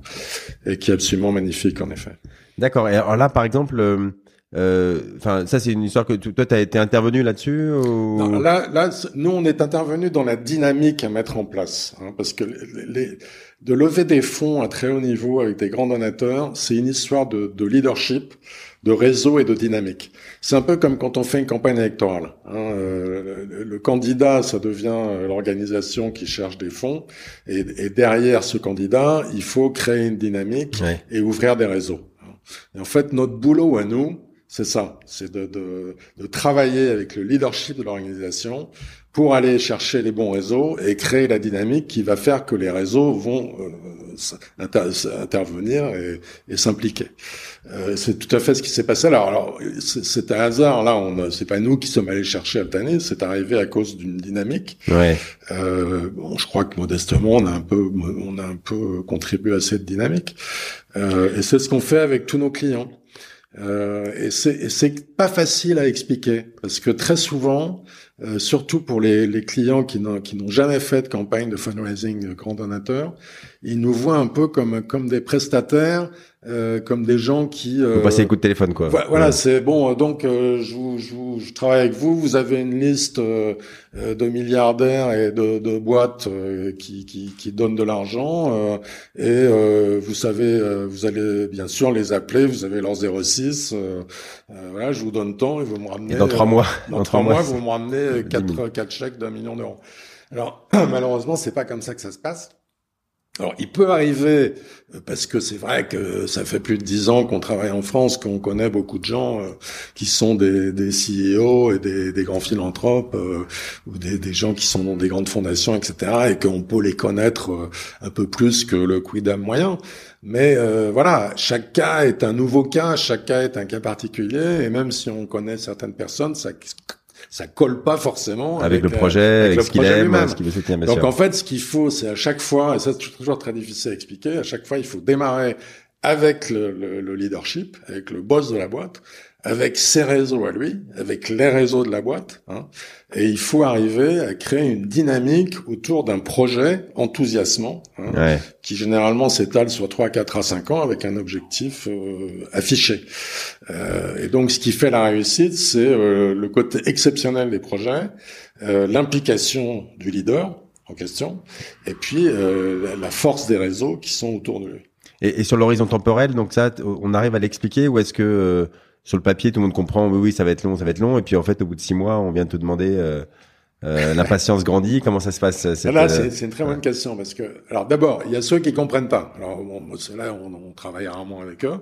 et qui est absolument magnifique en effet. D'accord. Et alors là, par exemple, euh, enfin, ça c'est une histoire que toi tu as été intervenu là-dessus ou... Là, là, nous on est intervenu dans la dynamique à mettre en place, hein, parce que les, de lever des fonds à très haut niveau avec des grands donateurs, c'est une histoire de, de, leadership, de réseau et de dynamique. C'est un peu comme quand on fait une campagne électorale. Hein, euh, le, candidat, ça devient euh, l'organisation qui cherche des fonds, et, et, derrière ce candidat, il faut créer une dynamique et ouvrir des réseaux. Et en fait, notre boulot à nous, c'est ça, c'est de, de, de, travailler avec le leadership de l'organisation pour aller chercher les bons réseaux et créer la dynamique qui va faire que les réseaux vont euh, intervenir et, et s'impliquer. Euh, c'est tout à fait ce qui s'est passé. Alors, alors c'est un hasard. Là, on c'est pas nous qui sommes allés chercher Altani. C'est arrivé à cause d'une dynamique. Ouais. Euh, bon, je crois que modestement, on a un peu, on a un peu contribué à cette dynamique. Euh, et c'est ce qu'on fait avec tous nos clients. Euh, et c'est pas facile à expliquer parce que très souvent, euh, surtout pour les, les clients qui n'ont jamais fait de campagne de fundraising grand donateur, ils nous voient un peu comme comme des prestataires euh, comme des gens qui euh, passer les coups de téléphone quoi. Voilà, c'est bon. Euh, donc euh, je, vous, je, vous, je, travaille avec vous. Vous avez une liste euh, de milliardaires et de, de boîtes qui, qui, qui, donnent de l'argent et vous savez, vous allez bien sûr les appeler. Vous avez leur 06. voilà, je vous donne temps et vous me ramenez. Et dans trois mois. Dans, trois mois, vous me ramenez quatre quatre chèques d'un million d'euros. Alors <clears throat> malheureusement, c'est pas comme ça que ça se passe. Alors, il peut arriver, euh, parce que c'est vrai que ça fait plus de dix ans qu'on travaille en France, qu'on connaît beaucoup de gens euh, qui sont des, des CEO et des, des grands philanthropes, euh, ou des, des, gens qui sont dans des grandes fondations, etc., et qu'on peut les connaître un peu plus que le quidam moyen. Mais voilà, chaque cas est un nouveau cas, chaque cas est un cas particulier, et même si on connaît certaines personnes, ça ça colle pas forcément avec, le projet, avec, ce qu'il aime, ce qu'il veut soutenir. Donc en fait, ce qu'il faut, c'est à chaque fois, et ça c'est toujours très difficile à expliquer, à chaque fois, il faut démarrer avec le, le, le leadership, avec le boss de la boîte, avec ses réseaux à lui, avec les réseaux de la boîte, hein, et il faut arriver à créer une dynamique autour d'un projet enthousiasmant, hein, qui généralement s'étale sur 3, 4 à 5 ans avec un objectif euh, affiché. Euh, et donc ce qui fait la réussite, c'est euh, le côté exceptionnel des projets, euh, l'implication du leader en question, et puis euh, la force des réseaux qui sont autour de lui. Et, et sur l'horizon temporel, donc ça, on arrive à l'expliquer, ou est-ce que sur le papier, tout le monde comprend, oui, oui, ça va être long, ça va être long. Et puis en fait, au bout de six mois, on vient te demander, euh, euh, <laughs> l'impatience grandit. Comment ça se passe cette, Là, euh, c'est une très bonne question parce que, alors d'abord, il y a ceux qui comprennent pas. Alors bon, ceux-là, on, on travaille rarement avec eux.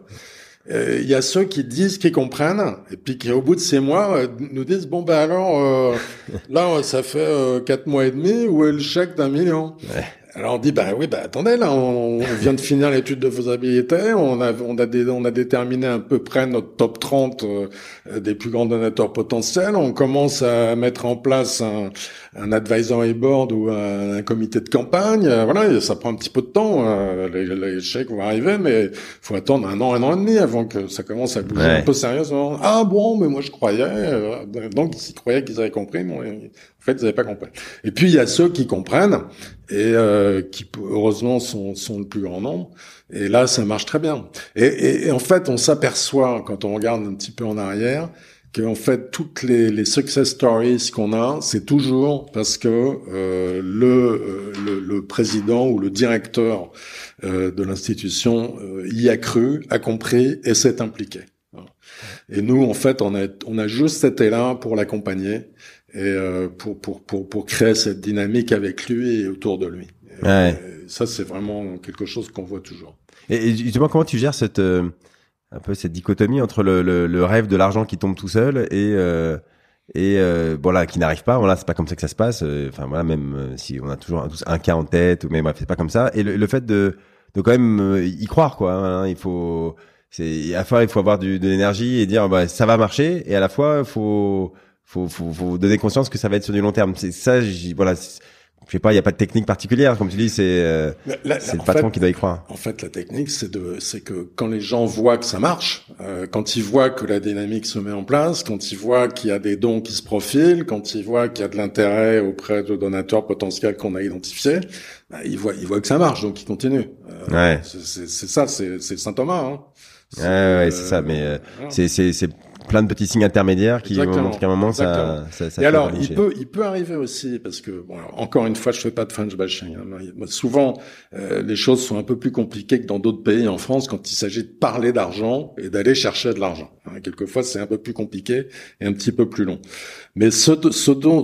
Euh, il y a ceux qui disent qu'ils comprennent et puis qui au bout de six mois nous disent bon ben alors <laughs> là ça fait quatre mois et demi où est le chèque d'un million ouais. Alors on dit bah oui bah attendez là on, vient de finir l'étude de faisabilité, on a on a on a déterminé à peu près notre top 30 euh, des plus grands donateurs potentiels, on commence à mettre en place un, un advisory board ou un, comité de campagne, euh, voilà ça prend un petit peu de temps, euh, les, les, chèques vont arriver mais faut attendre un an un an et demi avant que ça commence à bouger un peu sérieusement. Ah bon mais moi je croyais donc ils croyaient qu'ils avaient compris, bon, En fait, ils n'avaient pas compris. Et puis il y a ceux qui comprennent et euh, qui heureusement sont, sont le plus grand nombre. Et là, ça marche très bien. Et, et, en fait, on s'aperçoit quand on regarde un petit peu en arrière qu'en fait toutes les, les success stories qu'on a, c'est toujours parce que euh, le, euh, le, le, président ou le directeur euh, de l'institution euh, y a cru, a compris et s'est impliqué. Et nous, en fait, on a, on a juste été là pour l'accompagner et euh, pour, pour, pour, pour créer cette dynamique avec lui et autour de lui. Ouais. ça, c'est vraiment quelque chose qu'on voit toujours. Et, justement, comment tu gères cette euh, un peu cette dichotomie entre le, le, le rêve de l'argent qui tombe tout seul et euh, et euh, voilà qui n'arrive pas voilà c'est pas comme ça que ça se passe euh, enfin voilà même si on a toujours un, un, cas en tête ou mais bref c'est pas comme ça et le, le fait de de quand même y croire quoi hein, il faut c'est à la fois il faut avoir du, de l'énergie et dire bah ça va marcher et à la fois faut faut, faut, faut donner conscience que ça va être sur du long terme. C'est ça, voilà. Je sais pas, il y a pas de technique particulière, comme tu dis, c'est euh, c'est le patron qui doit y croire. En fait, la technique, c'est de, c'est que quand les gens voient que ça marche, euh, quand ils voient que la dynamique se met en place, quand ils voient qu'il y a des dons qui se profilent, quand ils voient qu'il y a de l'intérêt auprès de donateurs potentiels qu'on a identifiés, bah, ils voient, ils voient que ça marche, donc ils continuent. Euh, ouais. C'est ça, c'est Saint Thomas. Hein. Ouais, ouais, c'est ça, mais euh, c'est c'est c'est plein de petits signes intermédiaires qui montrent qu'à un moment ça, ça, ça Et alors, il peut, il peut arriver aussi parce que bon, encore une fois, je fais pas de French bashing. Hein, souvent, euh, les choses sont un peu plus compliquées que dans d'autres pays. En France, quand il s'agit de parler d'argent et d'aller chercher de l'argent, hein, quelquefois c'est un peu plus compliqué et un petit peu plus long. Mais ce, ce dont,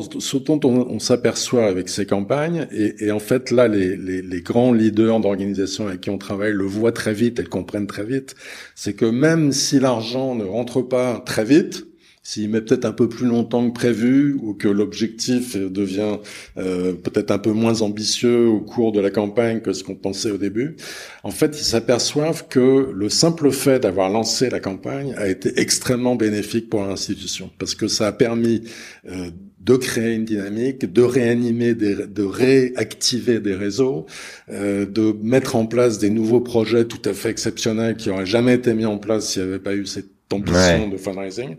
on, s'aperçoit avec ces campagnes, et, en fait là, les grands leaders d'organisations avec qui on travaille le voient très vite et le comprennent très vite, c'est que même si l'argent ne rentre pas très vite, s'il met peut-être un peu plus longtemps que prévu ou que l'objectif devient euh, peut-être un peu moins ambitieux au cours de la campagne que ce qu'on pensait au début, en fait, ils s'aperçoivent que le simple fait d'avoir lancé la campagne a été extrêmement bénéfique pour l'institution parce que ça a permis euh, de créer une dynamique, de réanimer, des, de réactiver des réseaux, euh, de mettre en place des nouveaux projets tout à fait exceptionnels qui auraient jamais été mis en place s'il n'y avait pas eu cette ambition de fundraising.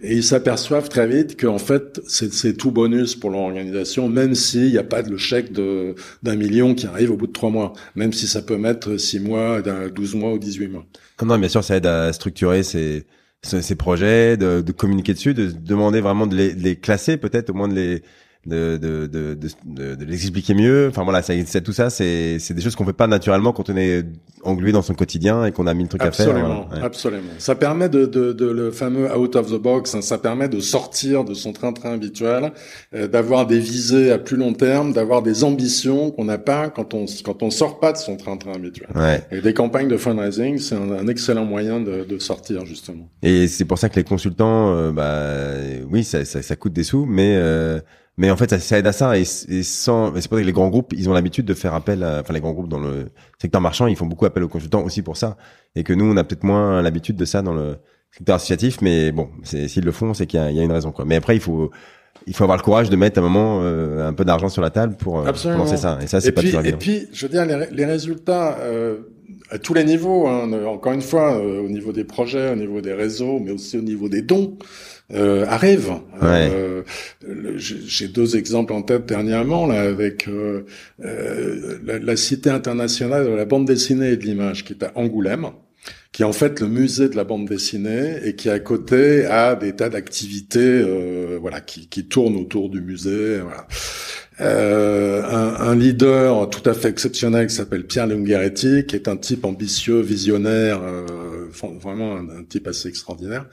Et ils s'aperçoivent très vite qu'en fait, c'est tout bonus pour l'organisation, même s'il n'y a pas de le chèque d'un million qui arrive au bout de trois mois, même si ça peut mettre six mois, 12 mois ou 18 mois. Non, non, bien sûr, ça aide à structurer ces, ces projets, de, de, communiquer dessus, de demander vraiment de les, de les classer, peut-être au moins de les de de de de, de, l'expliquer mieux. Enfin voilà, c'est tout ça, c'est c'est des choses qu'on fait pas naturellement quand on est englué dans son quotidien et qu'on a mis le truc à faire. Absolument, absolument. Ça permet de, de, de le fameux out of the box. Hein, ça permet de sortir de son train-train habituel, euh, d'avoir des visées à plus long terme, d'avoir des ambitions qu'on n'a pas quand on quand on sort pas de son train-train habituel. Ouais. Et des campagnes de fundraising, c'est un, un, excellent moyen de, de sortir justement. Et c'est pour ça que les consultants, euh, bah oui, ça, ça, ça coûte des sous, mais euh, mais en fait, ça, ça aide à ça. Et, et sans, c'est pour ça que les grands groupes, ils ont l'habitude de faire appel, à, enfin les grands groupes dans le secteur marchand, ils font beaucoup appel aux consultants aussi pour ça. Et que nous, on a peut-être moins l'habitude de ça dans le secteur associatif. Mais bon, s'ils le font, c'est qu'il y, y a, une raison. Quoi. Mais après, il faut il faut avoir le courage de mettre à un moment euh, un peu d'argent sur la table pour, euh, pour lancer ça. Et ça, c'est pas puis, toujours Et puis, je veux dire, les, les résultats euh, à tous les niveaux. Hein, encore une fois, euh, au niveau des projets, au niveau des réseaux, mais aussi au niveau des dons euh, arrive. Euh, J'ai deux exemples en tête dernièrement là avec euh, euh, la, la, Cité internationale de la bande dessinée et de l'image qui est à Angoulême qui est en fait le musée de la bande dessinée et qui à côté a des tas d'activités euh, voilà qui, qui tournent autour du musée voilà. Euh, un, un, leader tout à fait exceptionnel qui s'appelle Pierre Lungheretti, qui est un type ambitieux, visionnaire, euh, vraiment un, type assez extraordinaire,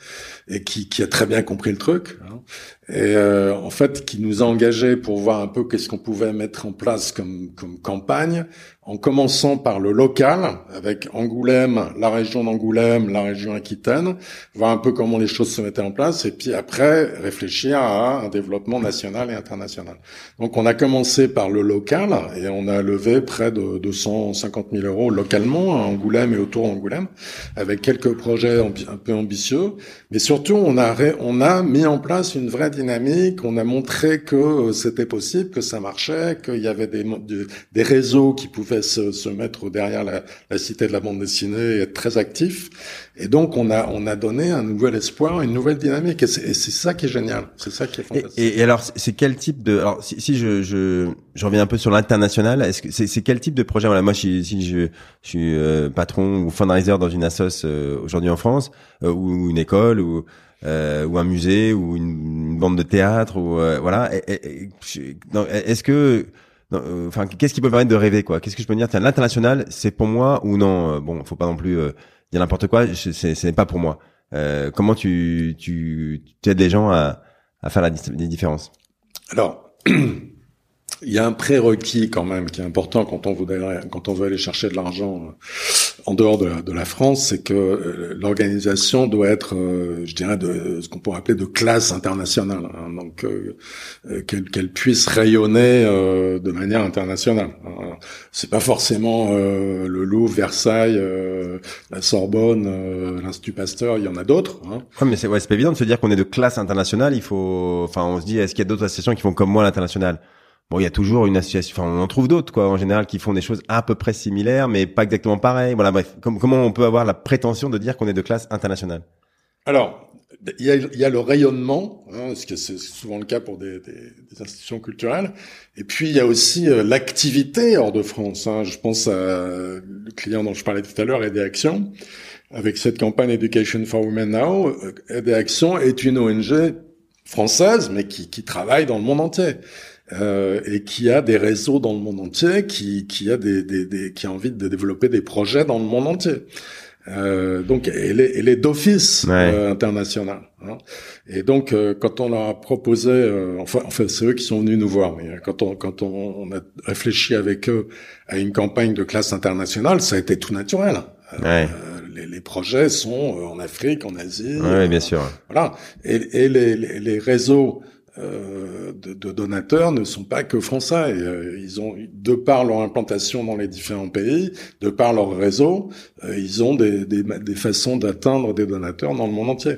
et qui, qui, a très bien compris le truc, hein, et euh, en fait qui nous a engagés pour voir un peu qu'est-ce qu'on pouvait mettre en place comme, comme campagne, en commençant par le local, avec Angoulême, la région d'Angoulême, la région Aquitaine, voir un peu comment les choses se mettaient en place, et puis après réfléchir à un développement national et international. Donc on a commencé par le local, et on a levé près de 250 000 euros localement à Angoulême et autour d'Angoulême, avec quelques projets un peu ambitieux, mais surtout on a, on a mis en place une vraie dynamique, on a montré que c'était possible, que ça marchait, qu'il y avait des, des réseaux qui pouvaient se, se mettre derrière la, la, cité de la bande dessinée et être très actif. Et donc on a on a donné un nouvel espoir, une nouvelle dynamique. Et c'est ça qui est génial. C'est ça qui est fantastique. Et, et, alors c'est quel type de alors si, si je, je je reviens un peu sur l'international, est-ce que c'est quel type de projet? Voilà, moi si, si je, je suis euh, patron ou fundraiser dans une assoce euh, aujourd'hui en France euh, ou une école ou euh, ou un musée ou une, bande de théâtre ou euh, voilà. Est-ce que euh, enfin qu'est-ce qui peut me permettre de rêver quoi? Qu'est-ce que je peux dire? Tiens, l'international, c'est pour moi ou non? Bon, faut pas non plus dire n'importe quoi. Ce n'est pas pour moi. comment tu tu, tu aides les gens à, à faire la, les différences? Alors. <clears throat> il y a un prérequis quand même qui est important quand on veut quand on veut aller chercher de l'argent en dehors de la, de la France, c'est que euh, l'organisation doit être, euh, je dirais, de ce qu'on pourrait appeler de classe internationale, hein. donc euh, qu'elle puisse rayonner de manière internationale. Hein. C'est pas forcément le Louvre, Versailles, la Sorbonne, l'Institut Pasteur, il y en a d'autres. Hein. Ouais, mais c'est ouais, pas évident de se dire qu'on est de classe internationale. Il faut, enfin, on se dit, est-ce qu'il y a d'autres associations qui font comme moi l'international? Bon, il y a toujours une association, enfin, on en trouve d'autres, quoi, en général, qui font des choses à peu près similaires, mais pas exactement pareilles. Voilà, bref. comment on peut avoir la prétention de dire qu'on est de classe internationale? Alors, il y a, le rayonnement, hein, parce que c'est souvent le cas pour des, institutions culturelles, et puis il y a aussi euh, l'activité hors de France. Hein. Je pense à le client dont je parlais tout à l'heure, Aider Action, avec cette campagne Education for Women Now. Aider Action est une ONG française, mais qui travaille dans le monde entier euh, et qui a des réseaux dans le monde entier, qui, qui a des, des, des, qui a envie de développer des projets dans le monde entier. Euh, donc elle est, elle est d'office euh, international. Hein. Et donc euh, quand on leur a proposé, euh, enfin, enfin c'est eux qui sont venus nous voir, mais quand on quand on, on, a réfléchi avec eux à une campagne de classe internationale, ça a été tout naturel. Ouais. Les, les, projets sont en Afrique, en Asie. Oui, bien sûr. Voilà. Et, et les, les, réseaux euh, de, de, donateurs ne sont pas que français. Euh, ils ont, de par leur implantation dans les différents pays, de par leur réseau, euh, ils ont des, des, des façons d'atteindre des donateurs dans le monde entier.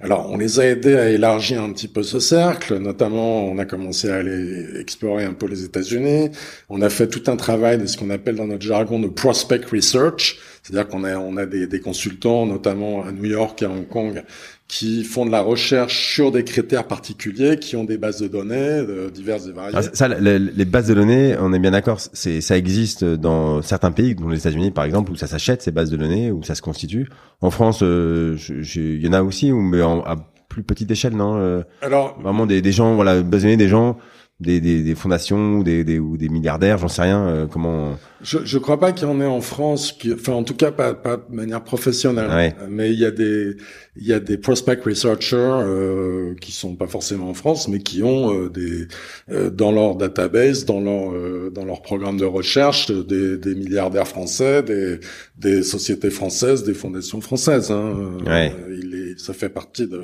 Alors, on les a aidés à élargir un petit peu ce cercle. Notamment, on a commencé à aller explorer un peu les États-Unis. On a fait tout un travail de ce qu'on appelle dans notre jargon de prospect research, c'est-à-dire qu'on a on a des, des consultants, notamment à New York et à Hong Kong, qui font de la recherche sur des critères particuliers, qui ont des bases de données euh, diverses et variées. Ah, ça, les, bases de données, on est bien d'accord, c'est ça existe dans certains pays, dont les États-Unis par exemple, où ça s'achète ces bases de données, où ça se constitue. En France, euh, il y en a aussi, mais en, à plus petite échelle, non euh, Alors, vraiment des, des gens, voilà, bases de données, des gens des, des, des fondations ou des, des, ou des milliardaires, j'en sais rien. Euh, comment Je je crois pas qu'il y en ait en France, qui, enfin en tout cas pas pas de manière professionnelle. Mais il y a des il y a des prospect researchers euh, qui sont pas forcément en France, mais qui ont euh, des euh, dans leur database, dans leur dans leur programme de recherche, des, des milliardaires français, des des sociétés françaises, des fondations françaises. Hein. Ouais. il est, ça fait partie de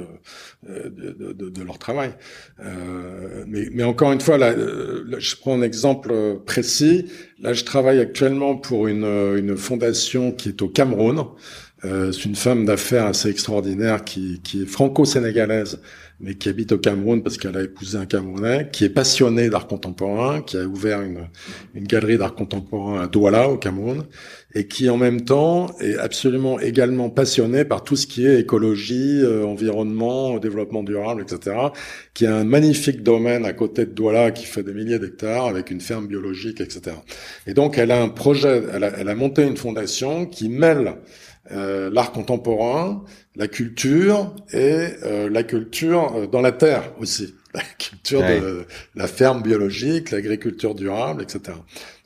de, de, de leur travail. mais mais encore une fois, là, euh, je prends un exemple précis. Là, je travaille actuellement pour une, une fondation qui est au Cameroun. Euh, c'est une femme d'affaires assez extraordinaire qui, qui est franco-sénégalaise, mais qui habite au Cameroun parce qu'elle a épousé un Camerounais, qui est passionnée d'art contemporain, qui a ouvert une, une galerie d'art contemporain à Douala, au Cameroun, et qui en même temps est absolument également passionnée par tout ce qui est écologie, euh, environnement, développement durable, etc., qui a un magnifique domaine à côté de Douala qui fait des milliers d'hectares avec une ferme biologique, etc. Et donc elle a un projet, elle a, elle a monté une fondation qui mêle euh, l'art contemporain, la culture et euh, la culture euh, dans la terre aussi, <laughs> la culture de la ferme biologique, l'agriculture durable, etc.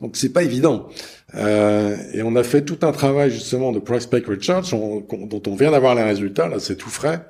Donc c'est pas évident. et on a fait tout un travail justement de prospect research dont on vient d'avoir les résultats. Là, c'est tout frais.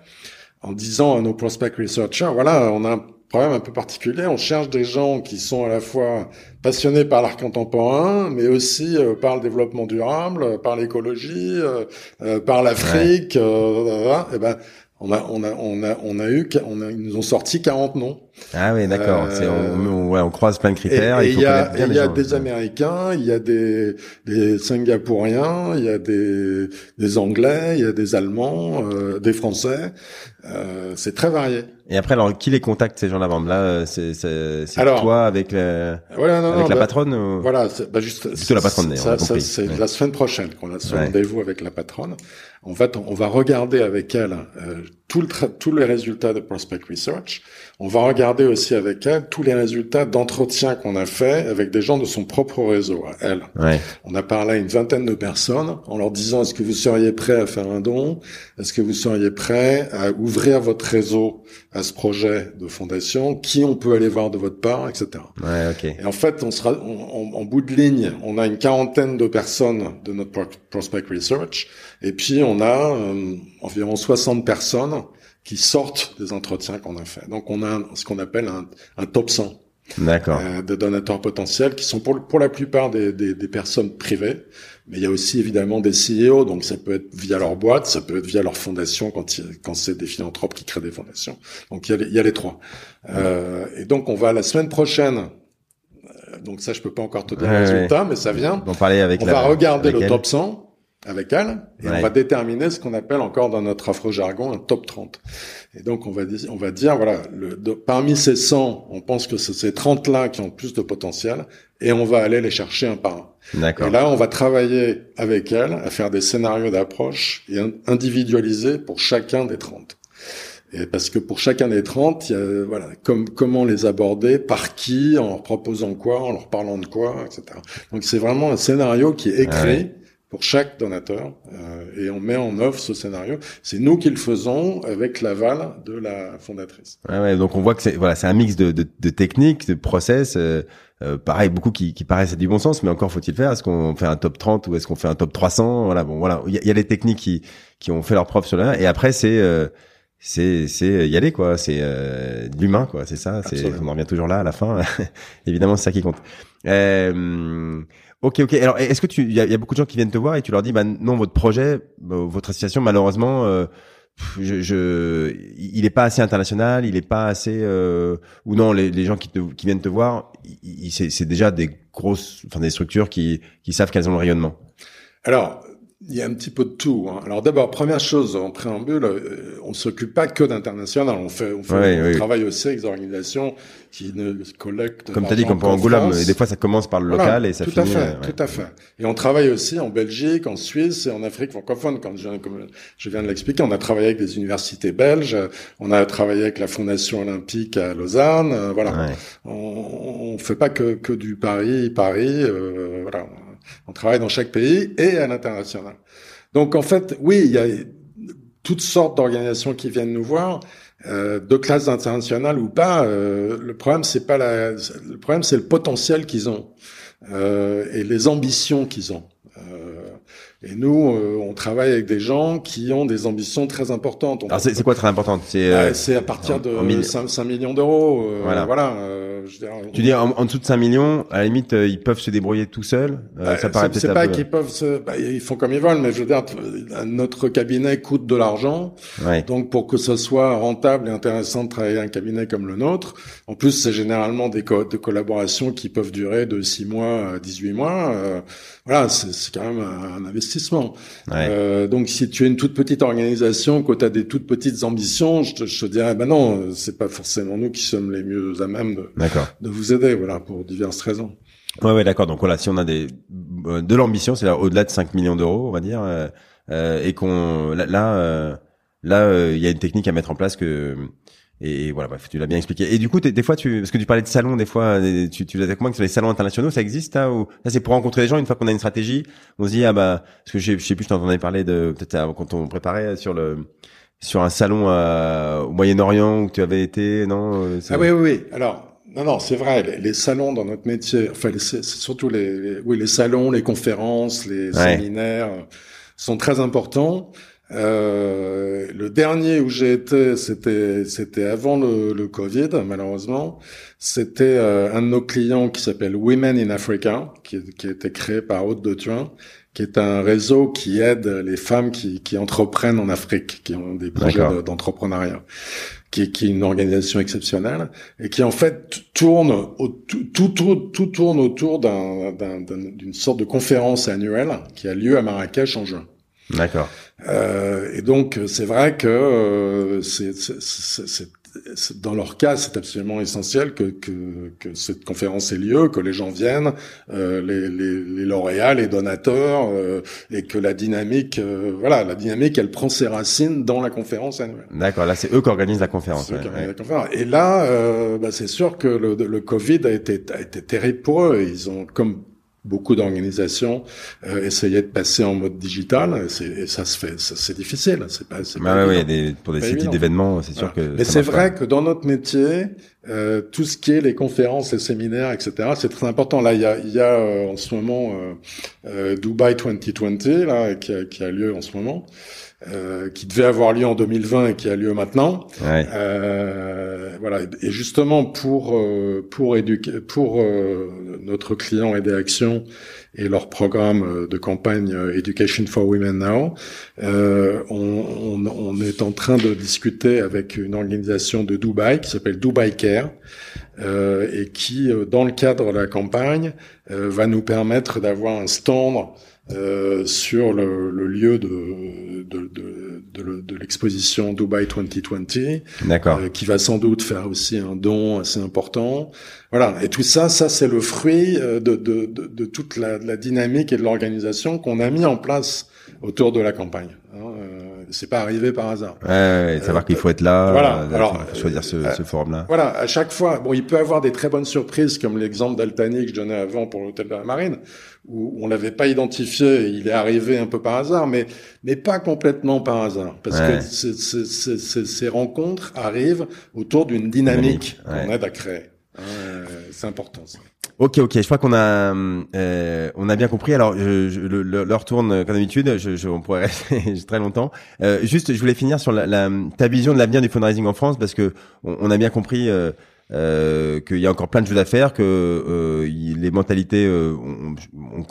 En disant à nos prospect researchers, voilà, on a problème un peu particulier. On cherche des gens qui sont à la fois passionnés par l'art contemporain, mais aussi euh, par le développement durable, par l'écologie, euh, euh, par l'Afrique. et ben, on a, on a, on a, on a eu, on a, ils nous ont sorti 40 noms. Ah oui, d'accord. Euh, on, ouais, on croise plein de critères. Et il y a, il y a des Américains, il y a des, des Singapouriens, il y a des, des Anglais, il y a des Allemands, euh, des Français. Euh, c'est très varié. Et après, alors, qui les contacte ces gens-là? Là, euh, c'est toi avec, la, voilà, non, avec non, la bah, patronne ou... Voilà, bah juste plutôt la patronne. Ça, ça c'est la semaine prochaine qu'on a ce rendez-vous avec la patronne. En fait, on va regarder avec elle euh, tout le tous les résultats de Prospect Research. On va regarder aussi avec elle tous les résultats d'entretien qu'on a fait avec des gens de son propre réseau, elle. Ouais. On a parlé à une vingtaine de personnes en leur disant est-ce que vous seriez prêt à faire un don? Est-ce que vous seriez prêt à ouvrir votre réseau à ce projet de fondation? Qui on peut aller voir de votre part, etc. Ouais, ok. Et en fait, on sera en bout de ligne, on a une quarantaine de personnes de notre Prospect Research, et puis on a euh, environ 60 personnes qui sortent des entretiens qu'on a fait. Donc on a ce qu'on appelle un, un top 100 D'accord. Euh, de donateurs potentiels qui sont pour, pour la plupart des, des, des, personnes privées, mais il y a aussi évidemment des CEO, donc ça peut être via leur boîte, ça peut être via leur fondation quand, quand c'est des philanthropes qui créent des fondations. Donc il y a les, il y a les trois. Euh, et donc on va la semaine prochaine euh, donc ça, je peux pas encore te dire le résultat, mais ça vient. On, parler avec on la, va regarder le top 100 avec elle et Ouais. on va déterminer ce qu'on appelle encore dans notre affreux jargon un top 30. Et donc on va dire, on va dire voilà, le, de- parmi ces 100, on pense que c'est ces 30 là qui ont le plus de potentiel et on va aller les chercher un par un. D'accord. Et là, on va travailler avec elle à faire des scénarios d'approche et in- individualisés pour chacun des 30. Et parce que pour chacun des 30, il y a, voilà, comme, comment les aborder, par qui, en leur proposant quoi, en leur parlant de quoi, etc. Donc c'est vraiment un scénario qui est écrit Ah ouais. Pour chaque donateur euh, et on met en œuvre ce scénario. C'est nous qui le faisons avec l'aval de la fondatrice. Ouais, ouais, donc on voit que c'est voilà, c'est un mix de, de, de techniques, de process. Euh, euh, pareil, beaucoup qui, qui paraissent à du bon sens, mais encore faut-il faire. Est-ce qu'on fait un top 30 ou est-ce qu'on fait un top 300 Voilà, bon, voilà, il y y a les techniques qui qui ont fait leur preuve sur là. Et après, c'est euh, c'est c'est y aller quoi. C'est euh, de l'humain quoi. C'est ça. C'est on en revient toujours là à la fin. <laughs> Évidemment, c'est ça qui compte. Euh, Ok, ok. Alors, est-ce que tu, il y, a- beaucoup de gens qui viennent te voir et tu leur dis, bah non, votre projet, bah, votre association, malheureusement, euh, je, je, il est pas assez international, il est pas assez, euh, ou non, les, gens qui, te, qui viennent te voir, c'est déjà des grosses, enfin des structures qui, qui savent qu'elles ont le rayonnement. Alors, il y a un petit peu de tout. hein. Alors d'abord, première chose en préambule, euh, on s'occupe pas que d'international. On fait, on, fait, Ouais, on oui. travaille aussi avec des organisations qui ne collectent. Comme tu as dit, comme pour qu'en Angoulême, France. et des fois ça commence par le Voilà, local et ça tout finit. à fait, euh, ouais. tout à fait. Et on travaille aussi en Belgique, en Suisse et en Afrique francophone. Comme je, comme je viens de l'expliquer, on a travaillé avec des universités belges, on a travaillé avec la Fondation olympique à Lausanne. euh, voilà, Ouais. on, on fait pas que, que du Paris, Paris. euh, voilà, on travaille dans chaque pays et à l'international. Donc en fait, oui, il y a toutes sortes d'organisations qui viennent nous voir, euh, de classe internationale ou pas. euh, le problème, c'est pas le problème, c'est le potentiel qu'ils ont euh, et les ambitions qu'ils ont. Et nous, euh, on travaille avec des gens qui ont des ambitions très importantes. Alors c'est c'est quoi très important? C'est euh, Ah, c'est à partir en- de en mille- 5, 5 millions d'euros. euh, Voilà. voilà. euh, je veux dire, tu dis en, en dessous de 5 millions, à la limite, euh, ils peuvent se débrouiller tout seuls. Euh, Bah, ça paraît c'est- pas peu- qu'ils peuvent se, bah, ils font comme ils veulent, mais je veux dire, notre cabinet coûte de l'argent, Ouais. donc pour que ce soit rentable et intéressant de travailler un cabinet comme le nôtre, en plus c'est généralement des, co- des collaborations qui peuvent durer de 6 mois à 18 mois, euh, voilà, c'est quand même un, un investissement. Ouais. Euh, donc si tu es une toute petite organisation, que tu as des toutes petites ambitions, je te, je te dirais, ben non, euh, c'est pas forcément nous qui sommes les mieux à même de, de vous aider, voilà, pour diverses raisons. Ouais, ouais, d'accord. Donc voilà, si on a des euh, de l'ambition, c'est au-delà de 5 millions d'euros, on va dire, euh, euh, et qu'on là là euh, là il y a une technique à mettre en place que et, voilà, bref, tu l'as bien expliqué. Et du coup, des fois, tu parce que tu parlais de salons, des fois, euh, tu tu l'as comment que sur les salons internationaux, ça existe là ou ça c'est pour rencontrer les gens une fois qu'on a une stratégie, on se dit ah bah parce que je sais- je sais plus, je t'entendais parler de peut-être quand on préparait sur le sur un salon euh, au Moyen-Orient où tu avais été, non euh, Ah oui, oui, oui. Alors, non, non, c'est vrai. Les, les salons dans notre métier, enfin, les- surtout les, les- oui, les salons, les conférences, les Ouais. séminaires euh, sont très importants. Euh, le dernier où j'ai été, c'était c'était avant le, le Covid, malheureusement. C'était euh, un de nos clients qui s'appelle Women in Africa, qui, qui a été créé par Haute de Thuin, qui est un réseau qui aide les femmes qui, qui entreprennent en Afrique, qui ont des projets d'entrepreneuriat qui, est- qui est une organisation exceptionnelle et qui en fait tourne au, tout, tout, tout, tourne autour d'un- d'un- d'un- d'une sorte de conférence annuelle qui a lieu à Marrakech en juin. D'accord. Euh, et donc, c'est vrai que euh, c'est dans leur cas, c'est absolument essentiel que, que, que, cette conférence ait lieu, que les gens viennent, euh, les, les, les, lauréats, les donateurs, euh, et que la dynamique, euh, voilà, la dynamique, elle prend ses racines dans la conférence annuelle. D'accord, là c'est eux qui organisent la conférence. Ouais, ouais. La conférence. Et là, euh, bah, c'est sûr que le, le Covid a été, a été terrible pour eux. Ils ont, comme beaucoup d'organisations euh, essayaient de passer en mode digital et, ça se fait c'est difficile c'est pas c'est bah ouais, des, pour des sites d'événements c'est sûr que mais c'est vrai que dans notre métier euh, tout ce qui est les conférences les séminaires etc c'est très important. Là il y a il y a euh, en ce moment euh, euh Dubai 2020 là qui a, qui a lieu en ce moment euh, qui devait avoir lieu en 2020 et qui a lieu maintenant. Ouais. Euh, voilà. Et justement pour euh, pour éduquer pour euh, notre client Aider Action et leur programme de campagne Education for Women Now, on, on, on, est en train de discuter avec une organisation de Dubaï qui s'appelle Dubai Care. et qui, dans le cadre de la campagne, va nous permettre d'avoir un stand euh, sur le, le, lieu de, de, de, de, l'exposition Dubai 2020, D'accord. Euh, qui va sans doute faire aussi un don assez important. Voilà, et tout ça, ça c'est le fruit euh, de, de, de, toute la, la, dynamique et de l'organisation qu'on a mis en place autour de la campagne. Hein, euh, c'est pas arrivé par hasard. Ouais, ouais savoir euh, qu'il faut être là, voilà. Euh, Alors, choisir ce, ce forum-là. Voilà, à chaque fois, bon, il peut avoir des très bonnes surprises, comme l'exemple d'Altani que je donnais avant pour l'hôtel de la Marine, où on l'avait pas identifié, et il est arrivé un peu par hasard, mais mais pas complètement par hasard, parce Ouais. que c c c ces rencontres arrivent autour d'une dynamique, Dynamique, qu'on aide à créer. Euh, c'est important. Ça. Ok, ok. Je crois qu'on a, euh, on a bien compris. Alors, je, je, le- le- l'heure tourne comme d'habitude. Je, je, on pourrait <laughs> rester très longtemps. Euh, juste, je voulais finir sur la, la- ta vision de l'avenir du fundraising en France, parce que on, on a bien compris euh, euh, qu'il y a encore plein de choses à faire, que euh, les mentalités euh, ont,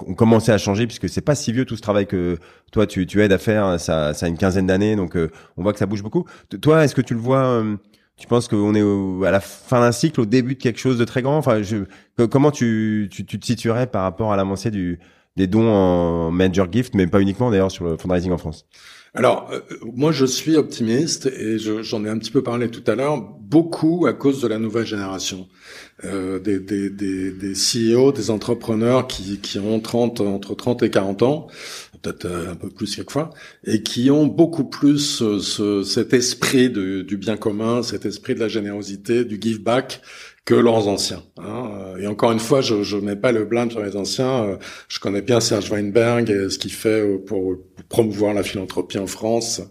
ont- commencé à changer, puisque c'est pas si vieux tout ce travail que toi tu, tu aides à faire. Ça, ça a une quinzaine d'années, donc euh, on voit que ça bouge beaucoup. Toi, est-ce que tu le vois euh, tu penses qu'on est au- à la fin d'un cycle, au début de quelque chose de très grand? Enfin, je, comment tu, tu, tu te situerais par rapport à l'avancée du des dons en major gift, mais pas uniquement d'ailleurs sur le fundraising en France? Alors, euh, moi, je suis optimiste et je- j'en ai un petit peu parlé tout à l'heure, beaucoup à cause de la nouvelle génération, euh, des, des, des, des CEO, des entrepreneurs qui, qui ont 30, entre 30 et 40 ans, peut-être un peu plus quelquefois, et qui ont beaucoup plus euh, ce, cet esprit du bien commun, cet esprit de la générosité, du give back que leurs anciens. hein. Et encore une fois, je je mets pas le blâme sur les anciens. Euh, Je connais bien Serge Weinberg et ce qu'il fait euh, pour promouvoir la philanthropie en France.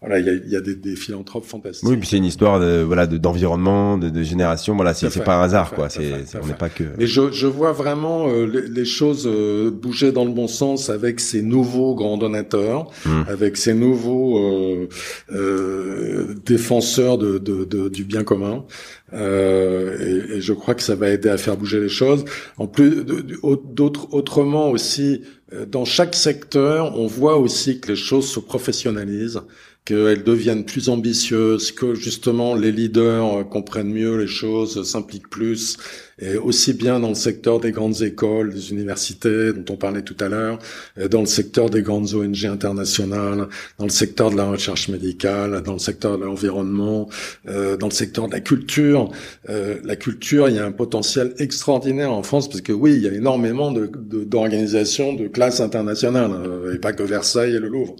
Voilà, il y a, il y a des, des philanthropes fantastiques. Oui, puis c'est une histoire de voilà de d'environnement, de, de génération. Voilà, c'est pas un hasard fait, quoi. C'est on n'est pas que. Mais je, je vois vraiment euh, les, les choses euh, bouger dans le bon sens avec ces nouveaux grands donateurs, Mm. avec ces nouveaux euh, euh, défenseurs de, de, de- du bien commun. Euh, et, et je crois que ça va aider à faire bouger les choses. En plus, d'autres, autrement aussi, euh, dans chaque secteur, on voit aussi que les choses se professionnalisent, qu'elles deviennent plus ambitieuses, que justement les leaders euh, comprennent mieux les choses, s'impliquent plus, et aussi bien dans le secteur des grandes écoles, des universités dont on parlait tout à l'heure, euh, dans le secteur des grandes ONG internationales, dans le secteur de la recherche médicale, dans le secteur de l'environnement, euh, dans le secteur de la culture. Euh, la culture, il y a un potentiel extraordinaire en France parce que oui, il y a énormément de- de- d'organisations de, classe internationale, euh, et pas que Versailles et le Louvre.